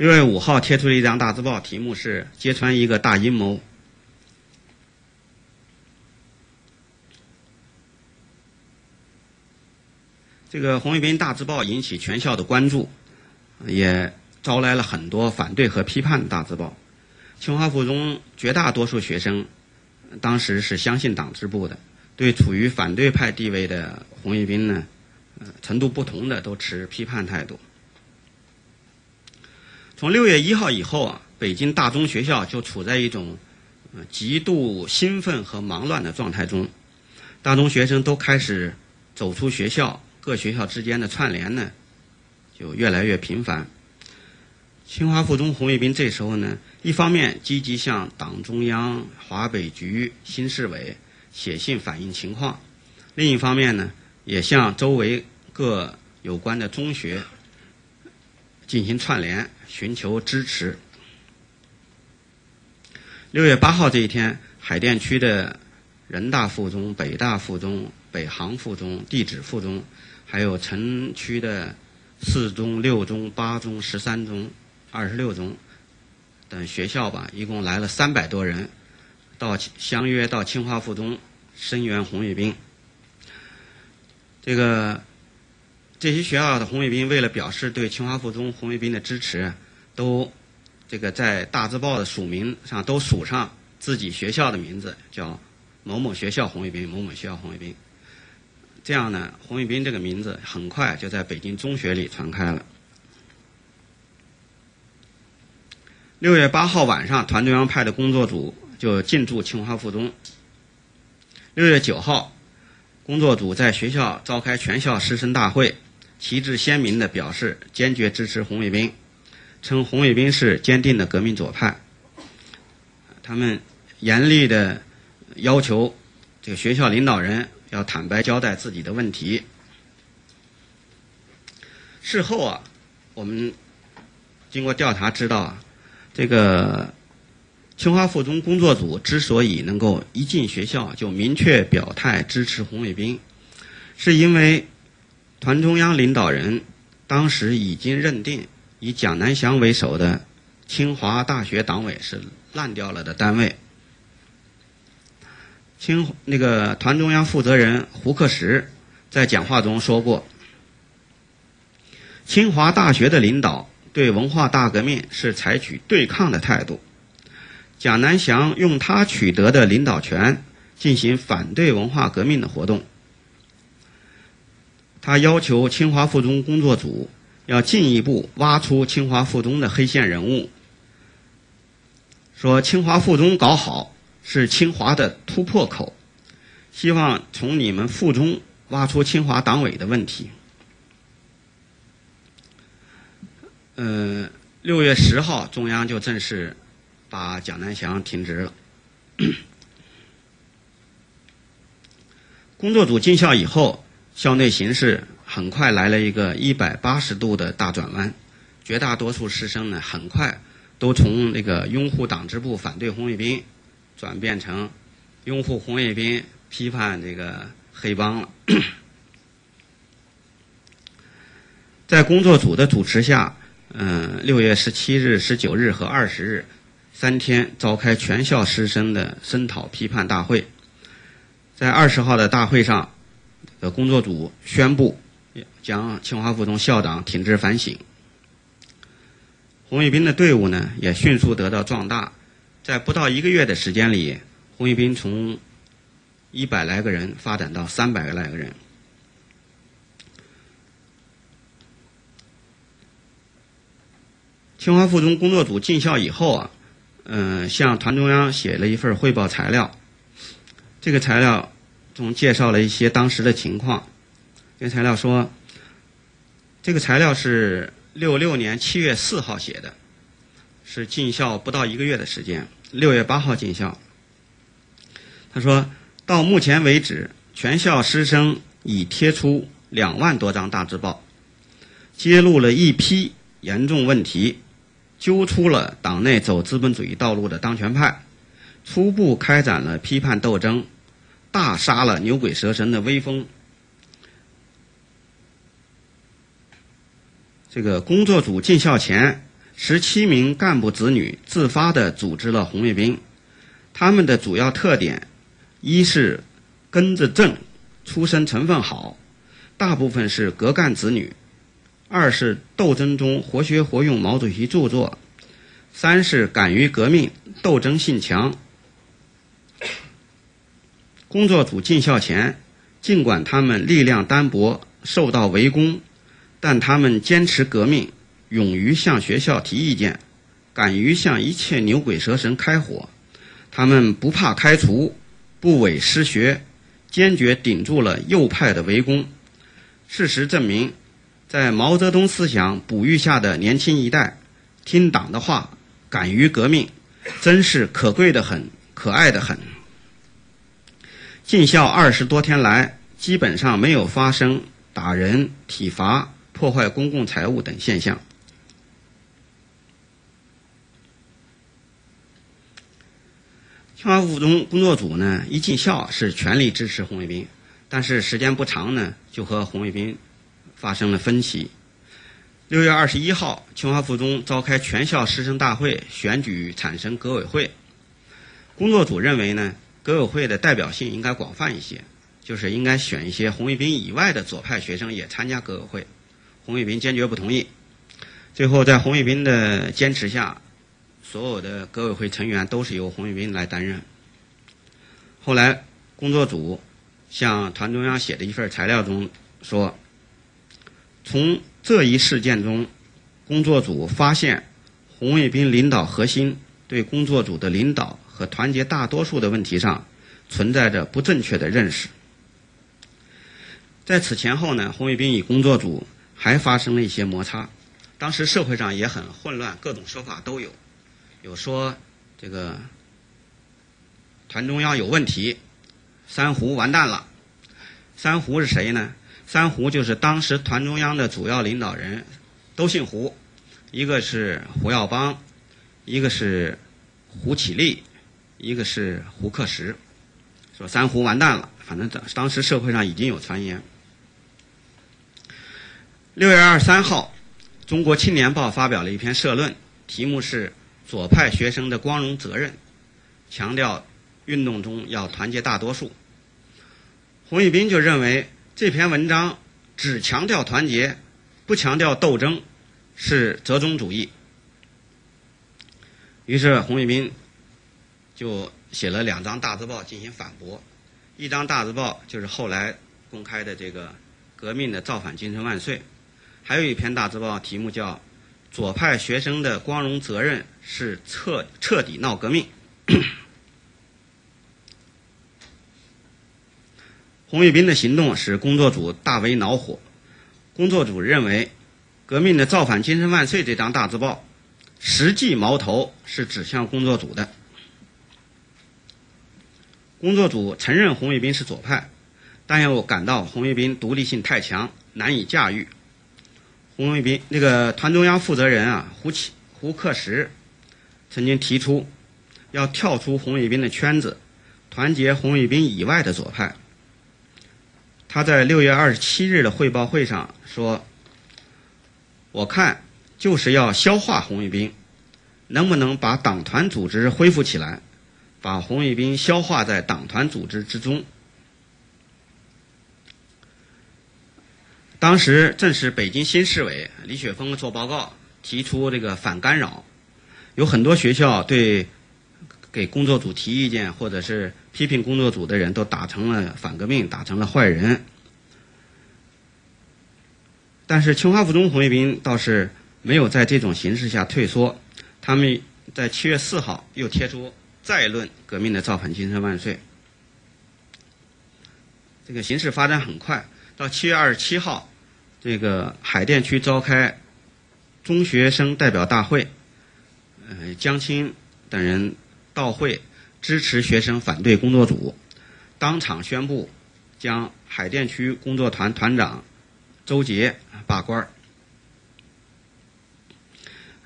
六月五号贴出了一张大字报，题目是“揭穿一个大阴谋”。这个红卫兵大字报引起全校的关注，也招来了很多反对和批判的大字报。清华附中绝大多数学生当时是相信党支部的，对处于反对派地位的红卫兵呢，程度不同的都持批判态度。从六月一号以后啊，北京大中学校就处在一种极度兴奋和忙乱的状态中，大中学生都开始走出学校，各学校之间的串联呢就越来越频繁。清华附中红卫兵这时候呢，一方面积极向党中央、华北局、新市委写信反映情况，另一方面呢，也向周围各有关的中学。进行串联，寻求支持。六月八号这一天，海淀区的人大附中、北大附中、北航附中、地质附中，还有城区的四中、六中、八中、十三中、二十六中等学校吧，一共来了三百多人，到相约到清华附中声援红卫兵。这个。这些学校的红卫兵为了表示对清华附中红卫兵的支持，都这个在大字报的署名上都署上自己学校的名字，叫某某学校红卫兵、某某学校红卫兵。这样呢，红卫兵这个名字很快就在北京中学里传开了。六月八号晚上，团中央派的工作组就进驻清华附中。六月九号，工作组在学校召开全校师生大会。旗帜鲜明地表示坚决支持红卫兵。称红卫兵是坚定的革命左派。他们严厉的要求这个学校领导人要坦白交代自己的问题。事后啊，我们经过调查知道啊，这个清华附中工作组之所以能够一进学校就明确表态支持红卫兵，是因为团中央领导人当时已经认定以蒋南翔为首的清华大学党委是烂掉了的单位。清那个团中央负责人胡克石在讲话中说过。清华大学的领导对文化大革命是采取对抗的态度。蒋南翔用他取得的领导权进行反对文化革命的活动。他要求清华附中工作组要进一步挖出清华附中的黑线人物，说清华附中搞好是清华的突破口，希望从你们附中挖出清华党委的问题。呃，六月十号，中央就正式把蒋南翔停职了。[CLEARS THROAT] 工作组进校以后，校内形势很快来了一个一百八十度的大转弯，绝大多数师生呢，很快都从那个拥护党支部、反对红卫兵，转变成拥护红卫兵、批判这个黑帮了。在工作组的主持下。嗯，六月十七日、十九日和二十日三天召开全校师生的声讨批判大会。在二十号的大会上，呃，工作组宣布将清华附中校长停职反省。红卫兵的队伍呢，也迅速得到壮大，在不到一个月的时间里，红卫兵从一百来个人发展到三百来个人。清华附中工作组进校以后啊，嗯，向团中央写了一份汇报材料。这个材料中介绍了一些当时的情况。这个材料说，这个材料是六六年七月四号写的，是进校不到一个月的时间。六月八号进校。他说到目前为止，全校师生已贴出两万多张大字报，揭露了一批严重问题。揪出了党内走资本主义道路的当权派，初步开展了批判斗争，大杀了牛鬼蛇神的威风。这个工作组进校前，十七名干部子女自发的组织了红卫兵，他们的主要特点，一是根子正，出身成分好，大部分是革干子女。二是斗争中活学活用毛主席著作，三是敢于革命，斗争性强。工作组进校前，尽管他们力量单薄，受到围攻，但他们坚持革命，勇于向学校提意见，敢于向一切牛鬼蛇神开火。他们不怕开除，不畏失学，坚决顶住了右派的围攻。事实证明。在毛泽东思想哺育下的年轻一代，听党的话，敢于革命，真是可贵的很，可爱的很。进校二十多天来，基本上没有发生打人、体罚、破坏公共财物等现象。清华附中工作组呢，一进校是全力支持红卫兵，但是时间不长呢，就和红卫兵。发生了分歧。六月二十一号，清华附中召开全校师生大会，选举产生革委会。工作组认为呢，革委会的代表性应该广泛一些，就是应该选一些红卫兵以外的左派学生也参加革委会。红卫兵坚决不同意。最后，在红卫兵的坚持下，所有的革委会成员都是由红卫兵来担任。后来，工作组向团中央写的一份材料中说。从这一事件中，工作组发现红卫兵领导核心对工作组的领导和团结大多数的问题上存在着不正确的认识。在此前后呢，红卫兵与工作组还发生了一些摩擦。当时社会上也很混乱，各种说法都有，有说这个团中央有问题，三胡完蛋了。三胡是谁呢？三胡就是当时团中央的主要领导人，都姓胡，一个是胡耀邦，一个是胡启立，一个是胡克石，说三胡完蛋了。反正当当时社会上已经有传言。六月二十三号，《中国青年报》发表了一篇社论，题目是《左派学生的光荣责任》，强调运动中要团结大多数。红卫兵就认为这篇文章只强调团结，不强调斗争，是折中主义。于是红卫兵就写了两张大字报进行反驳。一张大字报就是后来公开的这个《革命的造反精神万岁》，还有一篇大字报，题目叫《左派学生的光荣责任是彻彻底闹革命》。[COUGHS] 红卫兵的行动使工作组大为恼火。工作组认为，《革命的造反精神万岁》这张大字报，实际矛头是指向工作组的。工作组承认红卫兵是左派，但又感到红卫兵独立性太强，难以驾驭。红卫兵那个团中央负责人啊，胡启胡克石曾经提出，要跳出红卫兵的圈子，团结红卫兵以外的左派。他在六月二十七日的汇报会上说：“我看就是要消化红卫兵，能不能把党团组织恢复起来？”把红卫兵消化在党团组织之中。当时正是北京新市委李雪峰做报告，提出这个反干扰，有很多学校对给工作组提意见或者是批评工作组的人都打成了反革命，打成了坏人。但是清华附中红卫兵倒是没有在这种形势下退缩，他们在七月四号又贴出。再论革命的造反精神万岁！这个形势发展很快，到七月二十七号，这个海淀区召开中学生代表大会，呃，江青等人到会支持学生反对工作组，当场宣布将海淀区工作团团长周杰罢官。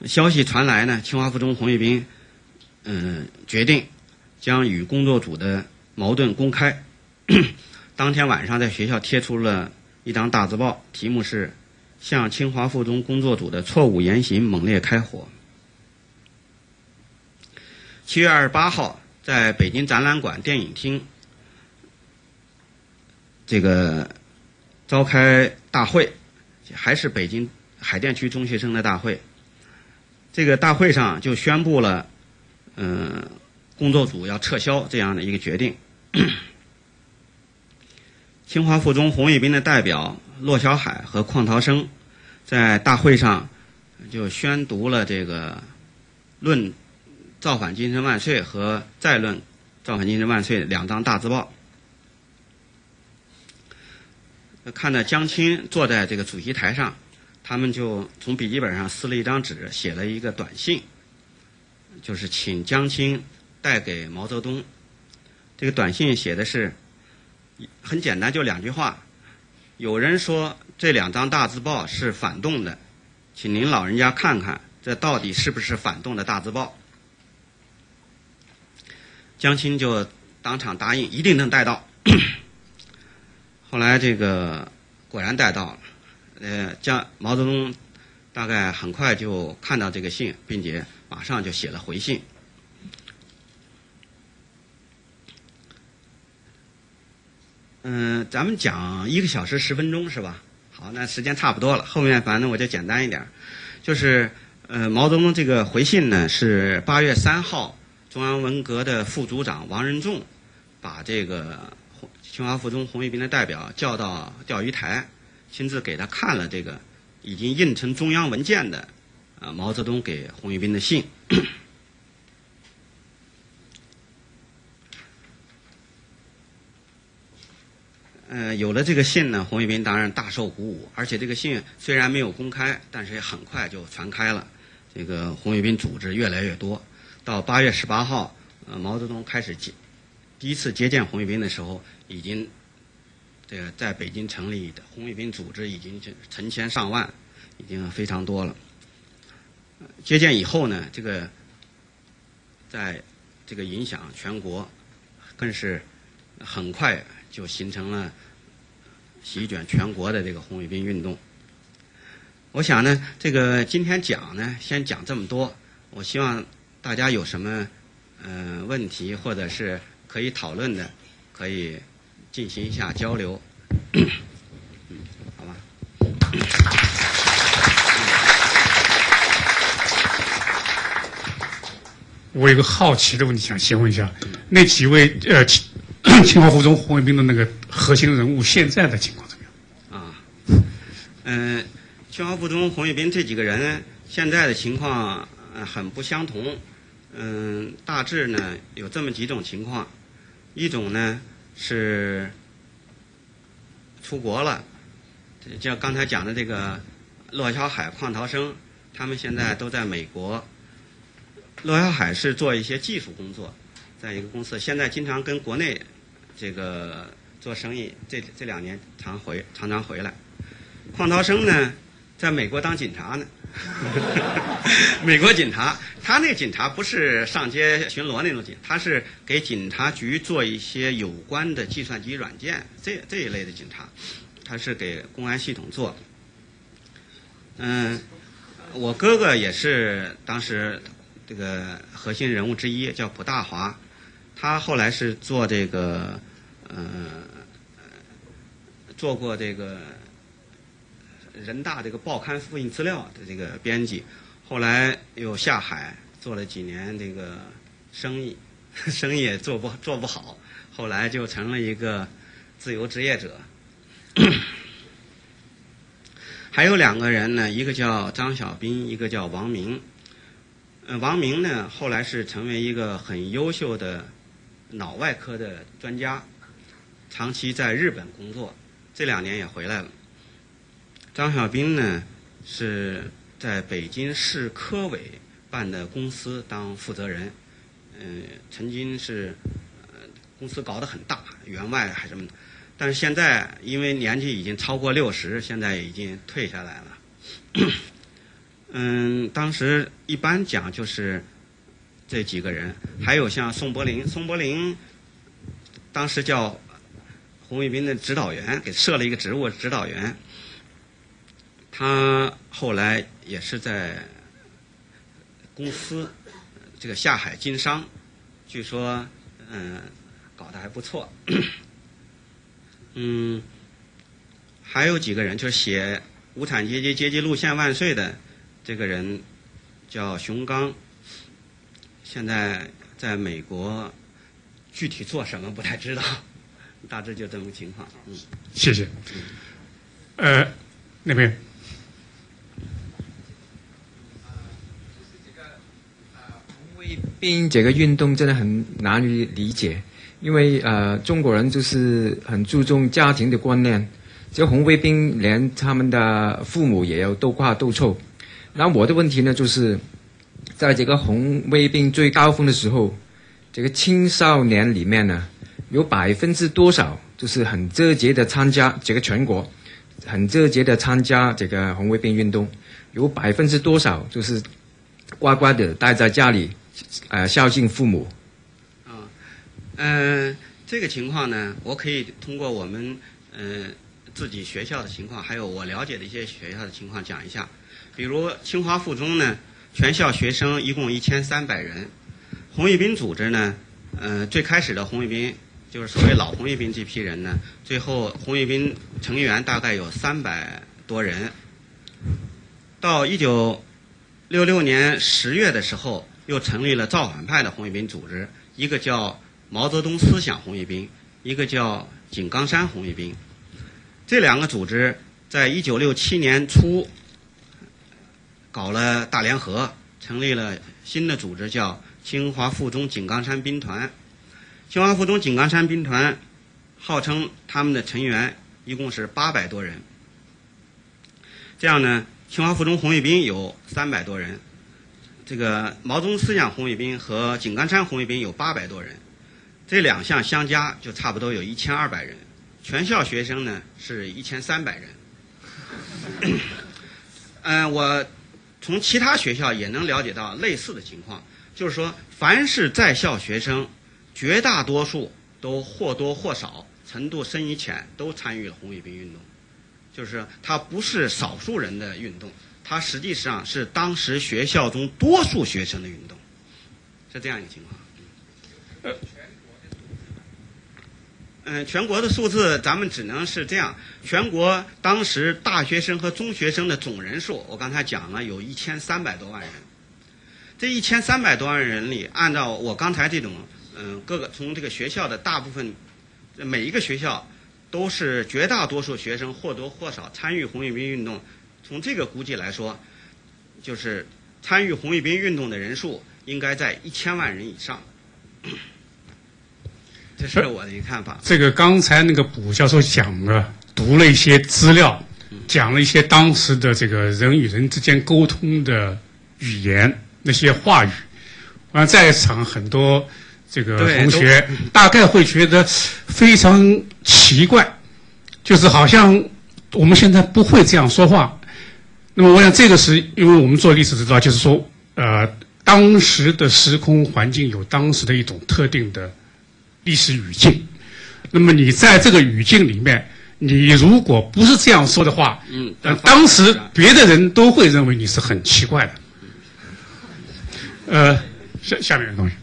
消息传来呢，清华附中红卫兵。嗯，决定将与工作组的矛盾公开。[COUGHS] 当天晚上，在学校贴出了一张大字报，题目是“向清华附中工作组的错误言行猛烈开火”。七月二十八号，在北京展览馆电影厅，这个召开大会，还是北京海淀区中学生的大会。这个大会上就宣布了。嗯，工作组要撤销这样的一个决定。[CLEARS THROAT] 清华附中红卫兵的代表骆小海和邝涛生在大会上就宣读了这个“论造反精神万岁”和“再论造反精神万岁”两张大字报。看到江青坐在这个主席台上，他们就从笔记本上撕了一张纸，写了一个短信。就是请江青带给毛泽东。这个短信写的是很简单，就两句话。有人说这两张大字报是反动的，请您老人家看看，这到底是不是反动的大字报？江青就当场答应，一定能带到。[CLEARS THROAT] 后来这个果然带到了，呃，江毛泽东大概很快就看到这个信，并且。马上就写了回信。嗯，咱们讲一个小时十分钟是吧？好，那时间差不多了，后面反正我就简单一点。就是呃，毛泽东这个回信呢，是八月三号，中央文革的副组长王任重把这个清华附中红卫兵的代表叫到钓鱼台，亲自给他看了这个已经印成中央文件的。啊，毛泽东给红卫兵的信。[COUGHS] 呃，有了这个信呢，红卫兵当然大受鼓舞，而且这个信虽然没有公开，但是也很快就传开了。这个红卫兵组织越来越多，到八月十八号，呃，毛泽东开始接第一次接见红卫兵的时候，已经这个在北京成立的红卫兵组织已经成千上万，已经非常多了。接见以后呢，这个在这个影响全国，更是很快。就形成了席卷全国的这个红卫兵运动。我想呢，这个今天讲呢，先讲这么多。我希望大家有什么呃问题或者是可以讨论的，可以进行一下交流。我有个好奇的问题想先问一下，那几位呃。清 [COUGHS] 华附中红卫兵的那个核心人物现在的情况怎么样？啊，嗯，清华附中红卫兵这几个人现在的情况很不相同。嗯，大致呢有这么几种情况，一种呢是出国了，像刚才讲的这个骆小海、邝涛生，他们现在都在美国。骆小海是做一些技术工作，在一个公司，现在经常跟国内。这个做生意，这这两年常回常常回来。邝涛生呢，在美国当警察呢。[LAUGHS] 美国警察，他那警察不是上街巡逻那种警，他是给警察局做一些有关的计算机软件这这一类的警察，他是给公安系统做。嗯，我哥哥也是当时这个核心人物之一，叫卜大华。他后来是做这个，呃，做过这个人大这个报刊复印资料的这个编辑，后来又下海做了几年这个生意，[LAUGHS] 生意也做不做不好，后来就成了一个自由职业者。还有两个人呢，一个叫张小斌，一个叫王明。嗯，王明呢，后来是成为一个很优秀的。脑外科的专家，长期在日本工作，这两年也回来了。张小兵呢是在北京市科委办的公司当负责人，嗯，曾经是公司搞得很大，员外还什么的，但是现在因为年纪已经超过六十，现在已经退下来了。嗯，当时一般讲就是。这几个人，还有像宋柏林，宋柏林当时叫红卫兵的指导员，给设了一个职务，指导员。他后来也是在公司这个下海经商，据说嗯搞得还不错。嗯，还有几个人，就是写《无产阶级阶级路线万岁》的这个人，叫熊刚。现在在美国，具体做什么不太知道，[LAUGHS] 大致就这么个情况。嗯，谢谢。呃，那边。红卫兵这个运动真的很难以理解，因为呃，中国人就是很注重家庭的观念，这红卫兵连他们的父母也要斗挂斗臭。那我的问题呢，就是。在这个红卫兵最高峰的时候，这个青少年里面呢，有百分之多少就是很热节的参加这个全国，很热节的参加这个红卫兵运动，有百分之多少就是乖乖的待在家里，呃，孝敬父母。啊，嗯，这个情况呢，我可以通过我们呃自己学校的情况，还有我了解的一些学校的情况讲一下，比如清华附中呢。全校学生一共一千三百人，红卫兵组织呢，呃，最开始的红卫兵就是所谓老红卫兵这批人呢，最后红卫兵成员大概有三百多人。到一九六六年十月的时候，又成立了造反派的红卫兵组织，一个叫毛泽东思想红卫兵，一个叫井冈山红卫兵。这两个组织在一九六七年初。搞了大联合，成立了新的组织，叫清华附中井冈山兵团。清华附中井冈山兵团号称他们的成员一共是八百多人。这样呢，清华附中红卫兵有三百多人，这个毛泽东思想红卫兵和井冈山红卫兵有八百多人，这两项相加就差不多有一千二百人。全校学生呢是一千三百人。嗯，[COUGHS] 我从其他学校也能了解到类似的情况，就是说，凡是在校学生，绝大多数都或多或少、程度深与浅都参与了红卫兵运动。就是它不是少数人的运动，它实际上是当时学校中多数学生的运动，是这样一个情况。嗯，全国的数字咱们只能是这样。全国当时大学生和中学生的总人数，我刚才讲了，有一千三百多万人。这一千三百多万人里，按照我刚才这种，嗯，各个从这个学校的大部分，每一个学校都是绝大多数学生或多或少参与红卫兵运动。从这个估计来说，就是参与红卫兵运动的人数应该在一千万人以上。这是我的一个看法。这个刚才那个卜教授讲了，读了一些资料，讲了一些当时的这个人与人之间沟通的语言，那些话语。完，在场很多这个同学 [LAUGHS] 大概会觉得非常奇怪，就是好像我们现在不会这样说话。那么，我想这个是因为我们做历史知道，就是说，呃，当时的时空环境有当时的一种特定的。历史语境，那么你在这个语境里面，你如果不是这样说的话，嗯，呃当时别的人都会认为你是很奇怪的。呃，下下面的同学，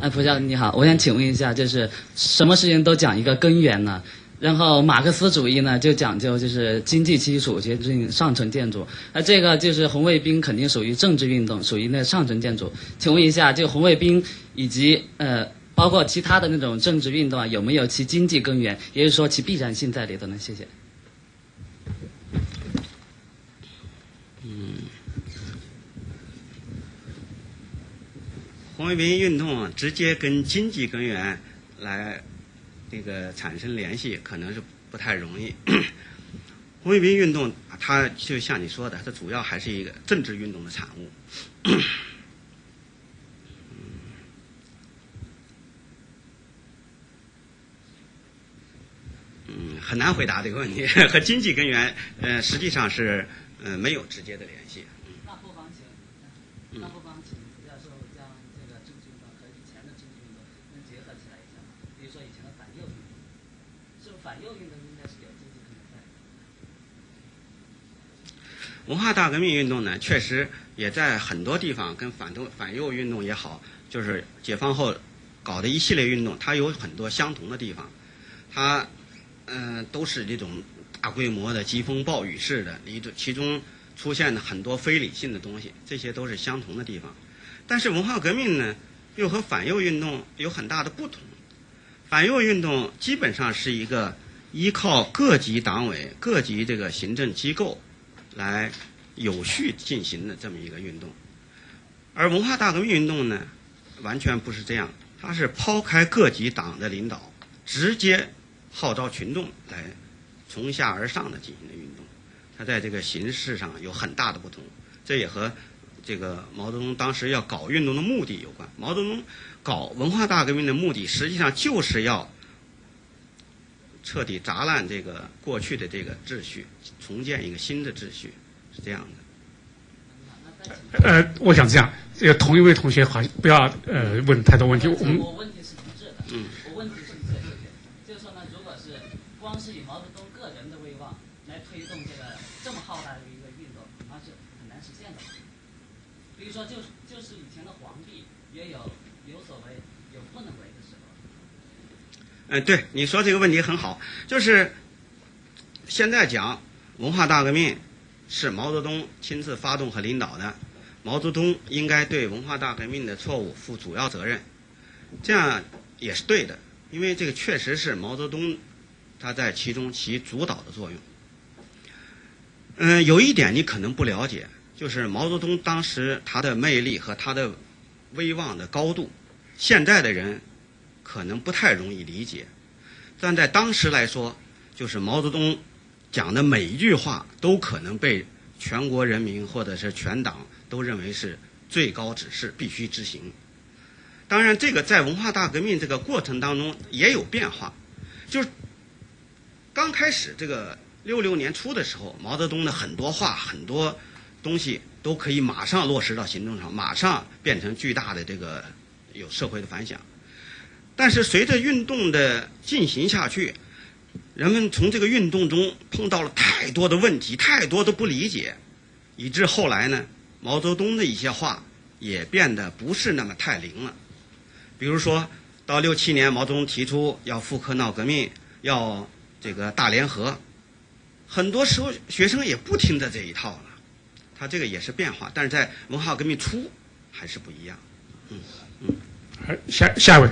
哎，蒲教授你好，我想请问一下，就是什么事情都讲一个根源呢？然后马克思主义呢，就讲究就是经济基础决定上层建筑，那这个就是红卫兵肯定属于政治运动，属于那上层建筑。请问一下，就红卫兵以及呃。包括其他的那种政治运动啊，有没有其经济根源？也就是说，其必然性在里头呢？谢谢。嗯，红卫兵运动直接跟经济根源来这个产生联系，可能是不太容易。[CLEARS THROAT] 红卫兵运动，它就像你说的，它主要还是一个政治运动的产物。嗯，很难回答这个问题。[LAUGHS] 和经济根源，呃，实际上是呃没有直接的联系。那不妨请，那不妨请胡教授将这个政治运动和以前的政治运动能结合起来一下吗？比如说以前的反右运动，是不是反右运动应该是有经济？文化大革命运动呢，确实也在很多地方跟反动反右运动也好，就是解放后搞的一系列运动，它有很多相同的地方，它。嗯，都是这种大规模的疾风暴雨式的，一种其中出现了很多非理性的东西，这些都是相同的地方。但是文化革命呢，又和反右运动有很大的不同。反右运动基本上是一个依靠各级党委、各级这个行政机构来有序进行的这么一个运动，而文化大革命运动呢，完全不是这样，它是抛开各级党的领导，直接。号召群众来从下而上的进行的运动，它在这个形式上有很大的不同，这也和这个毛泽东当时要搞运动的目的有关。毛泽东搞文化大革命的目的，实际上就是要彻底砸烂这个过去的这个秩序，重建一个新的秩序，是这样的。呃，我想这样，这个同一位同学好像不要呃问太多问题。我们问题是一致的。嗯。我问题是一致的。就是说呢，如果是光是以毛泽东个人的威望来推动这个这么浩大的一个运动，那是很难实现的。说，就是就是以前的皇帝也有有所为，有不能为的时候。嗯，对，你说这个问题很好。就是现在讲文化大革命是毛泽东亲自发动和领导的，毛泽东应该对文化大革命的错误负主要责任，这样也是对的。因为这个确实是毛泽东他在其中起主导的作用。嗯，有一点你可能不了解，就是毛泽东当时他的魅力和他的威望的高度，现在的人可能不太容易理解。但在当时来说，就是毛泽东讲的每一句话都可能被全国人民或者是全党都认为是最高指示，必须执行。当然，这个在文化大革命这个过程当中也有变化，就是刚开始这个六六年初的时候，毛泽东的很多话、很多东西都可以马上落实到行动上，马上变成巨大的这个有社会的反响。但是随着运动的进行下去，人们从这个运动中碰到了太多的问题，太多的不理解，以致后来呢，毛泽东的一些话也变得不是那么太灵了。比如说到六七年，毛泽东提出要复课闹革命，要这个大联合，很多时候学生也不听的这一套了。他这个也是变化，但是在文化革命初还是不一样。嗯嗯，好下下一位。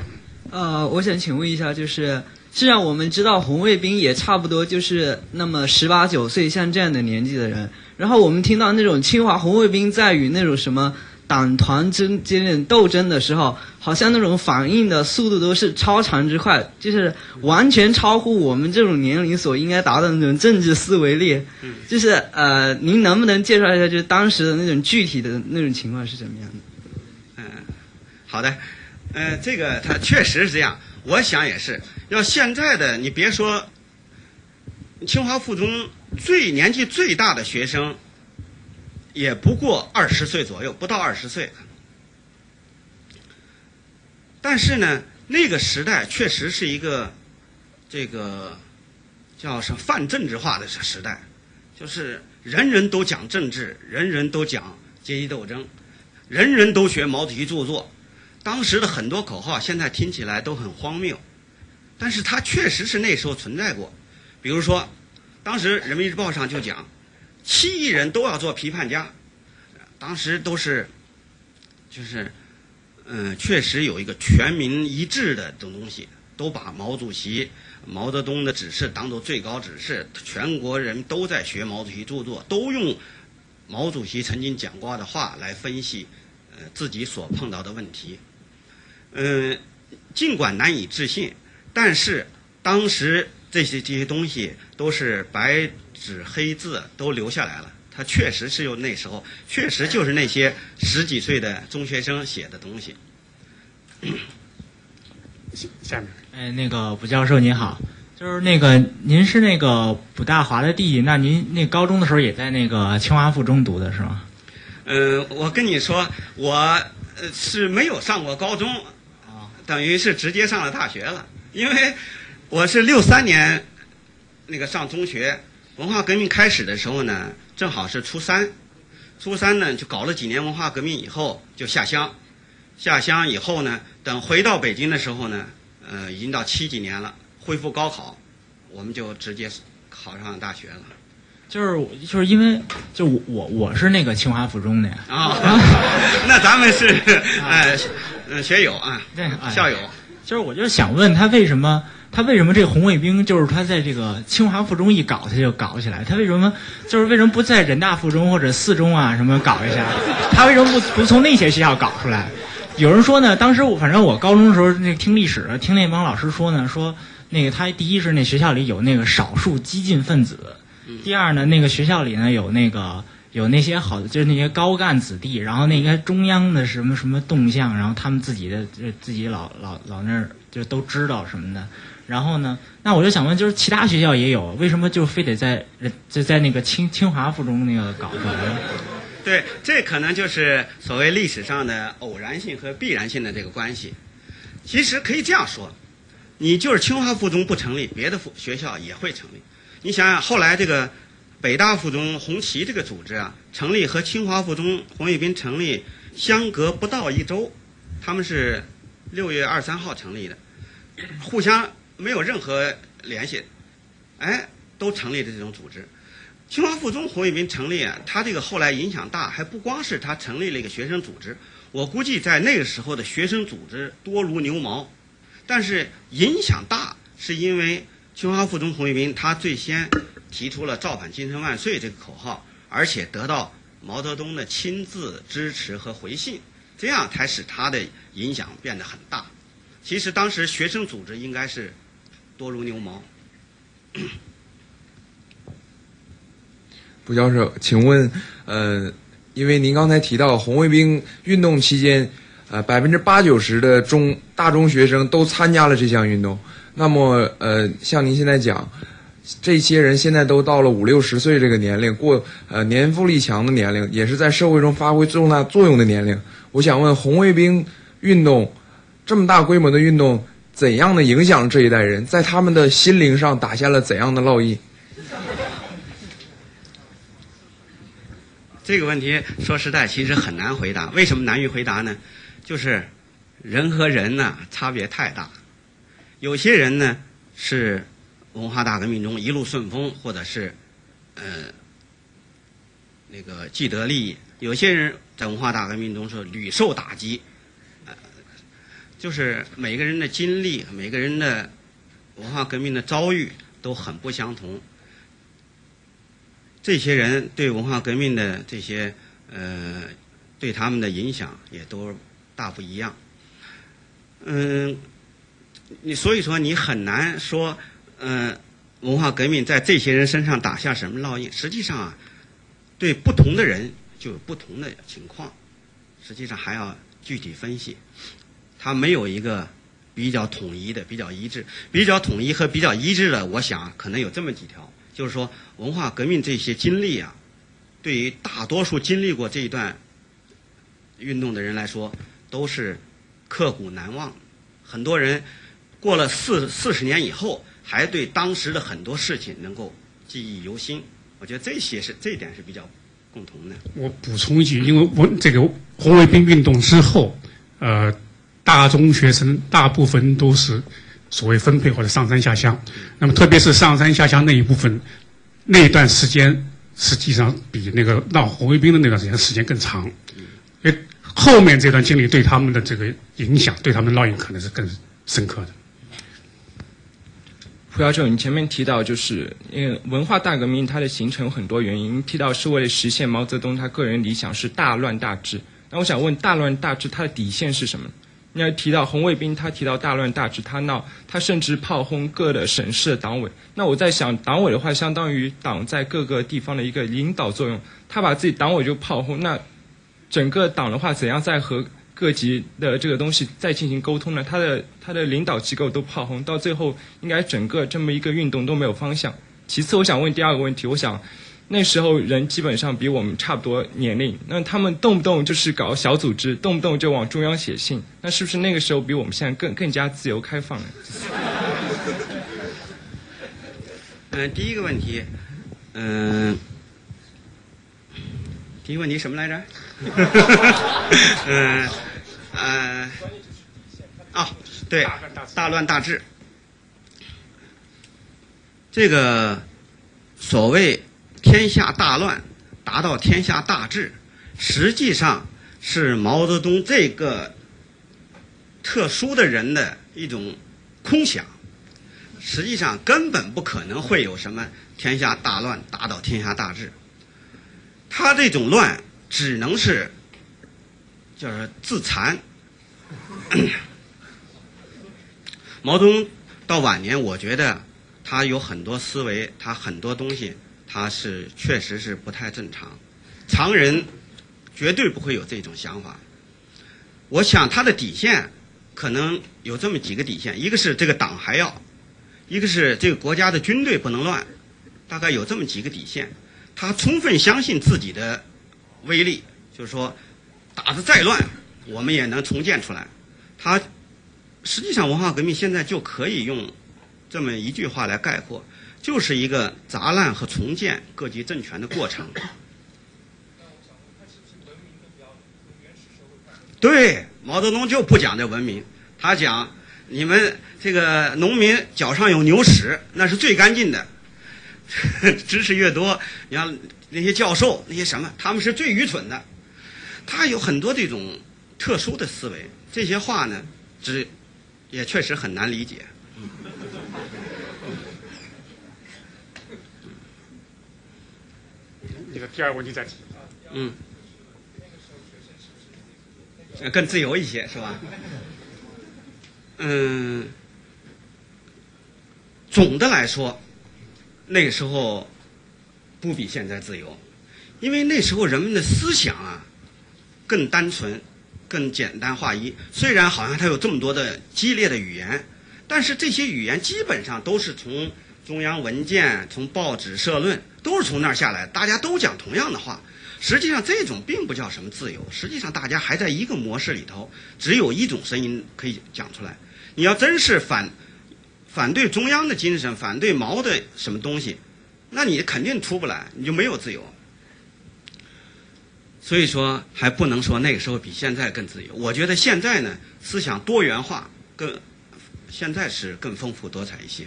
呃，我想请问一下，就是虽然我们知道红卫兵也差不多就是那么十八九岁，像这样的年纪的人，然后我们听到那种清华红卫兵在与那种什么党团之间的斗争的时候，好像那种反应的速度都是超常之快，就是完全超乎我们这种年龄所应该达到的那种政治思维力。嗯就是呃，您能不能介绍一下，就是当时的那种具体的那种情况是怎么样的？嗯，好的，呃，这个他确实是这样，我想也是。要现在的，你别说清华附中最年纪最大的学生，也不过二十岁左右，不到二十岁。但是呢，那个时代确实是一个这个叫什么泛政治化的时代，就是人人都讲政治，人人都讲阶级斗争，人人都学毛主席著作。当时的很多口号，现在听起来都很荒谬，但是它确实是那时候存在过。比如说，当时《人民日报》上就讲，七亿人都要做批判家，当时都是，就是，嗯、确实有一个全民一致的这种东西，都把毛主席、毛泽东的指示当做最高指示，全国人都在学毛主席著作，都用毛主席曾经讲过的话来分析，呃，自己所碰到的问题。嗯，尽管难以置信，但是当时这些这些东西都是白纸黑字都留下来了。他确实是有那时候，确实就是那些十几岁的中学生写的东西。下面哎，那个卜教授您好，就是那个您是那个卜大华的弟弟，那您那高中的时候也在那个清华附中读的是吗？嗯，我跟你说，我呃是没有上过高中，等于是直接上了大学了。因为我是六三年那个上中学，文化革命开始的时候呢，正好是初三，初三呢就搞了几年文化革命以后就下乡，下乡以后呢，等回到北京的时候呢，呃，已经到七几年了，恢复高考，我们就直接考上大学了。就是就是因为就我我我是那个清华附中的呀，啊，[LAUGHS] 那咱们是呃呃学友啊，对，哎校友。就是我就是想问他为什么他为什么这红卫兵就是他在这个清华附中一搞他就搞起来，他为什么就是为什么不在人大附中或者四中啊什么搞一下？他为什么不不从那些学校搞出来？有人说呢，当时我反正我高中的时候那听历史，听那帮老师说呢，说那个他第一是那学校里有那个少数激进分子，第二呢那个学校里呢有那个。有那些好的，就是那些高干子弟，然后那些中央的什么什么动向，然后他们自己的呃自己老老老那儿就都知道什么的。然后呢，那我就想问，就是其他学校也有，为什么就非得在就在那个清清华附中那个搞出来呢？对，这可能就是所谓历史上的偶然性和必然性的这个关系。其实可以这样说，你就是清华附中不成立，别的附学校也会成立。你想想，后来这个北大附中红旗这个组织啊，成立和清华附中红卫兵成立相隔不到一周，他们是六月二三号成立的，互相没有任何联系，哎，都成立的这种组织。清华附中红卫兵成立啊，它这个后来影响大，还不光是他成立了一个学生组织。我估计在那个时候的学生组织多如牛毛，但是影响大是因为清华附中红卫兵他最先提出了“造反精神万岁”这个口号，而且得到毛泽东的亲自支持和回信，这样才使他的影响变得很大。其实当时学生组织应该是多如牛毛。卜教授，请问，呃，因为您刚才提到红卫兵运动期间，呃，百分之八九十的中大中学生都参加了这项运动，那么，呃，像您现在讲，这些人现在都到了五六十岁这个年龄，过呃年富力强的年龄，也是在社会中发挥重大作用的年龄。我想问，红卫兵运动这么大规模的运动，怎样的影响这一代人，在他们的心灵上打下了怎样的烙印？这个问题说实在，其实很难回答。为什么难于回答呢？就是人和人呢差别太大。有些人呢是文化大革命中一路顺风，或者是呃那个既得利益；有些人在文化大革命中是屡受打击。就是每个人的经历，每个人的文化革命的遭遇都很不相同。这些人对文化革命的这些呃，对他们的影响也都大不一样。嗯，你所以说你很难说，嗯，文化革命在这些人身上打下什么烙印？实际上啊，对不同的人就有不同的情况，实际上还要具体分析。它没有一个比较统一的、比较一致、比较统一和比较一致的。我想可能有这么几条。就是说，文化革命这些经历啊，对于大多数经历过这一段运动的人来说，都是刻骨难忘。很多人过了四四十年以后，还对当时的很多事情能够记忆犹新。我觉得这些是这一点是比较共同的。我补充一句，因为我这个红卫兵运动之后，呃，大中学生大部分都是。所谓分配或者上山下乡，那么特别是上山下乡那一部分，那一段时间实际上比那个闹红卫兵的那段时间时间更长，因为后面这段经历对他们的这个影响，对他们的烙印可能是更深刻的。胡教授，你前面提到就是因为文化大革命它的形成有很多原因，提到是为了实现毛泽东他个人理想是大乱大治，那我想问大乱大治它的底线是什么？你要提到红卫兵，他提到大乱大治，他闹，他甚至炮轰各的省市的党委。那我在想，党委的话，相当于党在各个地方的一个领导作用。他把自己党委就炮轰，那整个党的话，怎样再和各级的这个东西再进行沟通呢？他的他的领导机构都炮轰，到最后应该整个这么一个运动都没有方向。其次，我想问第二个问题，我想。那时候人基本上比我们差不多年龄，那他们动不动就是搞小组织，动不动就往中央写信，那是不是那个时候比我们现在更更加自由开放呢？嗯，[LAUGHS] 第一个问题，嗯，第一个问题什么来着？嗯，[LAUGHS] 呃，啊，对，大乱大治，这个所谓。天下大乱，达到天下大治，实际上是毛泽东这个特殊的人的一种空想。实际上根本不可能会有什么天下大乱，达到天下大治。他这种乱只能是就是自残。[COUGHS] 毛泽东到晚年，我觉得他有很多思维，他很多东西。他是确实是不太正常，常人绝对不会有这种想法。我想他的底线可能有这么几个底线：一个是这个党还要，一个是这个国家的军队不能乱，大概有这么几个底线。他充分相信自己的威力，就是说打的再乱，我们也能重建出来。他实际上文化革命现在就可以用这么一句话来概括。就是一个砸烂和重建各级政权的过程。对，毛泽东就不讲这文明，他讲你们这个农民脚上有牛屎，那是最干净的。[LAUGHS] 知识越多，你像那些教授那些什么，他们是最愚蠢的。他有很多这种特殊的思维，这些话呢，只也确实很难理解。个第二个问题再提。嗯，更自由一些是吧？嗯，总的来说，那个时候不比现在自由，因为那时候人们的思想啊更单纯、更简单化一。虽然好像它有这么多的激烈的语言，但是这些语言基本上都是从中央文件、从报纸社论都是从那儿下来，大家都讲同样的话。实际上，这种并不叫什么自由。实际上，大家还在一个模式里头，只有一种声音可以讲出来。你要真是反反对中央的精神，反对毛的什么东西，那你肯定出不来，你就没有自由。所以说，还不能说那个时候比现在更自由。我觉得现在呢，思想多元化，更现在是更丰富多彩一些。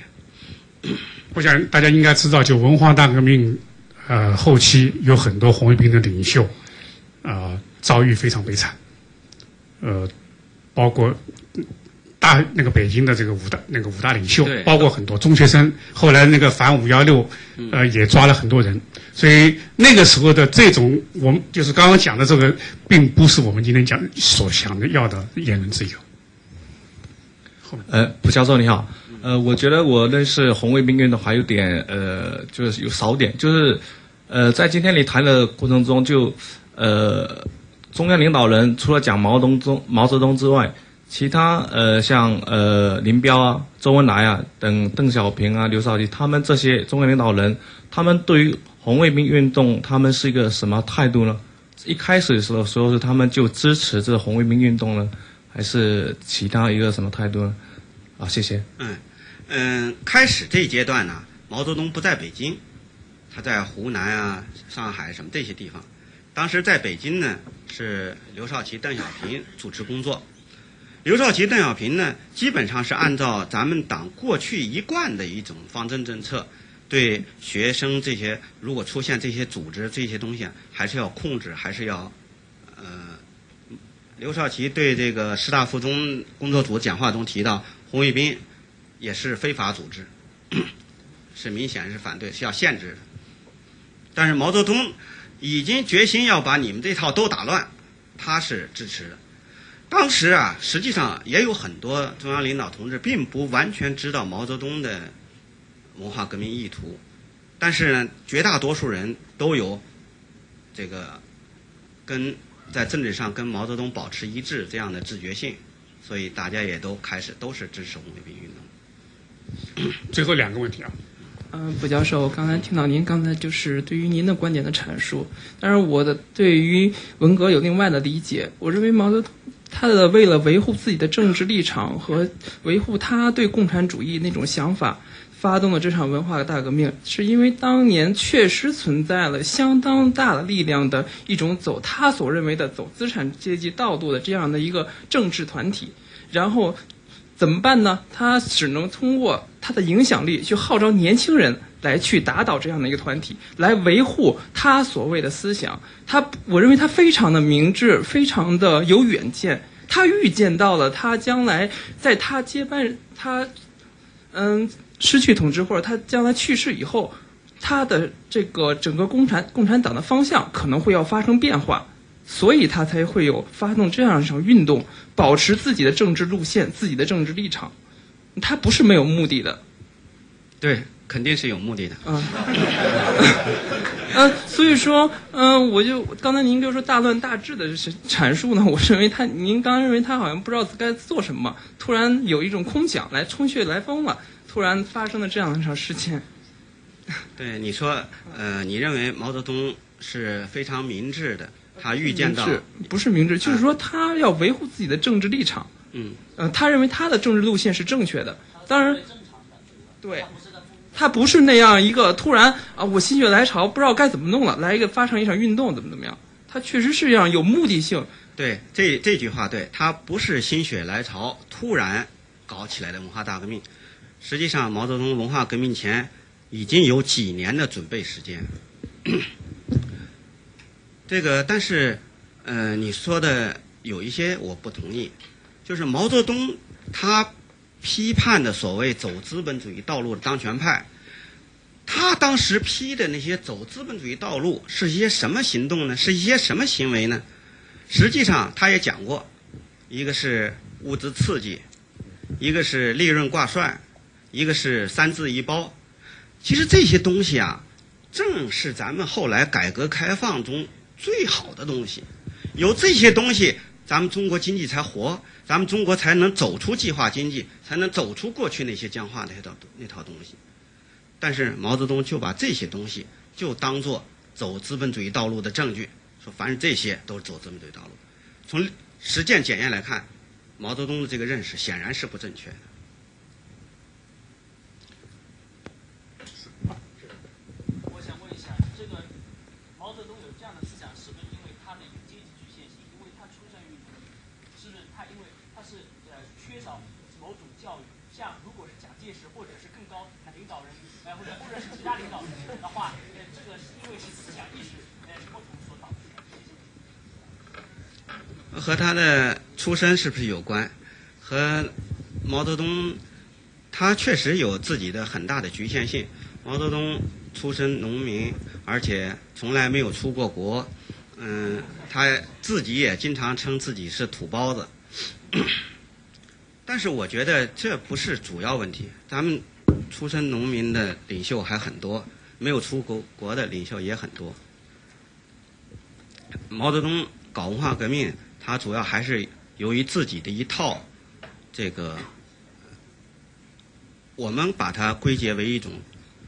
我想大家应该知道，就文化大革命。呃，后期有很多红卫兵的领袖，啊，遭遇非常悲惨。呃，包括大那个北京的这个五大那个五大领袖，包括很多中学生。后来那个反五幺六，呃，也抓了很多人。所以那个时候的这种，我们就是刚刚讲的这个，并不是我们今天讲所想的要的言论自由。呃，蒲教授你好。呃，我觉得我认识红卫兵运动还有点呃，就是有少点，就是呃，在今天你谈的过程中，就呃，中央领导人除了讲毛泽东、毛泽东之外，其他呃，像呃林彪啊、周恩来啊等邓小平啊、刘少奇他们这些中央领导人，他们对于红卫兵运动，他们是一个什么态度呢？一开始的时候说是他们就支持这红卫兵运动呢，还是其他一个什么态度呢？啊，谢谢。嗯。嗯，开始这一阶段呢，毛泽东不在北京，他在湖南啊、上海什么这些地方。当时在北京呢，是刘少奇、邓小平主持工作。刘少奇、邓小平呢，基本上是按照咱们党过去一贯的一种方针政策，对学生这些如果出现这些组织这些东西，还是要控制，还是要呃。刘少奇对这个师大附中工作组讲话中提到红卫兵。也是非法组织，是明显是反对，是要限制的。但是毛泽东已经决心要把你们这套都打乱，他是支持的。当时啊，实际上也有很多中央领导同志并不完全知道毛泽东的文化革命意图，但是呢，绝大多数人都有这个跟在政治上跟毛泽东保持一致这样的自觉性，所以大家也都开始都是支持红卫兵运动。[CLEARS THROAT] 最后两个问题啊，嗯，卜教授，我刚才听到您刚才就是对于您的观点的阐述，但是我的对于文革有另外的理解。我认为毛泽东他的为了维护自己的政治立场和维护他对共产主义那种想法，发动了这场文化大革命，是因为当年确实存在了相当大的力量的一种走他所认为的走资产阶级道路的这样的一个政治团体，然后。怎么办呢？他只能通过他的影响力去号召年轻人来去打倒这样的一个团体，来维护他所谓的思想。他，我认为他非常的明智，非常的有远见。他预见到了他将来在他接班他，嗯，失去统治或者他将来去世以后，他的这个整个共产共产党的方向可能会要发生变化。所以他才会有发动这样一场运动，保持自己的政治路线、自己的政治立场。他不是没有目的的。对，肯定是有目的的。嗯。嗯，[LAUGHS] 所以说，嗯，我就刚才您就说大乱大治的阐述呢，我认为他，您刚认为他好像不知道该做什么，突然有一种空想来冲穴来风了，突然发生了这样一场事件。[LAUGHS] 对，你说，呃，你认为毛泽东是非常明智的。他预见到，不是明智，就是说他要维护自己的政治立场。嗯，呃，他认为他的政治路线是正确的。当然，对，他不是那样一个突然啊，我心血来潮不知道该怎么弄了，来一个发生一场运动怎么怎么样？他确实是这样有目的性。对，这这句话对他不是心血来潮突然搞起来的文化大革命。实际上，毛泽东文化革命前已经有几年的准备时间。这个，但是，呃，你说的有一些我不同意，就是毛泽东他批判的所谓走资本主义道路的当权派，他当时批的那些走资本主义道路是一些什么行动呢？是一些什么行为呢？实际上，他也讲过，一个是物质刺激，一个是利润挂帅，一个是三自一包。其实这些东西啊，正是咱们后来改革开放中最好的东西。有这些东西，咱们中国经济才活，咱们中国才能走出计划经济，才能走出过去那些僵化那些套那套东西。但是毛泽东就把这些东西就当做走资本主义道路的证据，说凡是这些都是走资本主义道路。从实践检验来看，毛泽东的这个认识显然是不正确的。我想问一下，这个毛泽东有这样的思想，是不是因为他的有阶级局限性？因为他出生于，是不是他因为他是呃缺少某种教育？像如果是蒋介石或者是更高的领导人，呃或者或者是其他领导人的话，呃这个是因为是思想意识呃不同所导致的。和他的出身是不是有关？和毛泽东，他确实有自己的很大的局限性。毛泽东出身农民，而且从来没有出过国，嗯，他自己也经常称自己是土包子。但是我觉得这不是主要问题。咱们出身农民的领袖还很多，没有出过国的领袖也很多。毛泽东搞文化革命，他主要还是由于自己的一套这个，我们把它归结为一种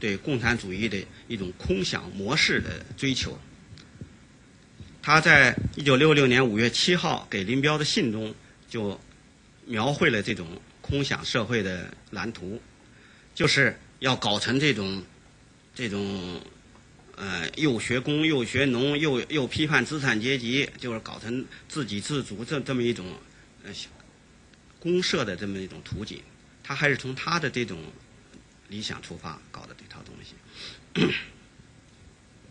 对共产主义的一种空想模式的追求。他在一九六六年五月七号给林彪的信中就描绘了这种空想社会的蓝图，就是要搞成这种这种呃又学工又学农又又批判资产阶级，就是搞成自给自足这这么一种呃公社的这么一种图景。他还是从他的这种理想出发搞的这套东西。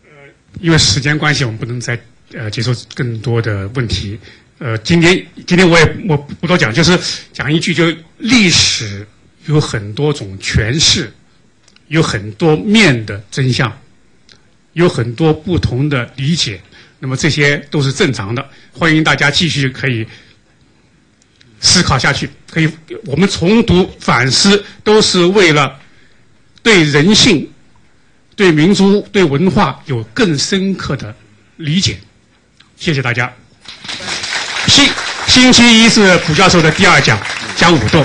呃因为时间关系，我们不能再呃接受更多的问题。呃，今天今天我也我不多讲，就是讲一句，就历史有很多种诠释，有很多面的真相，有很多不同的理解。那么这些都是正常的，欢迎大家继续可以思考下去。可以，我们重读反思，都是为了对人性、对民族、对文化有更深刻的理解。谢谢大家。星星期一是卜教授的第二讲，讲舞动。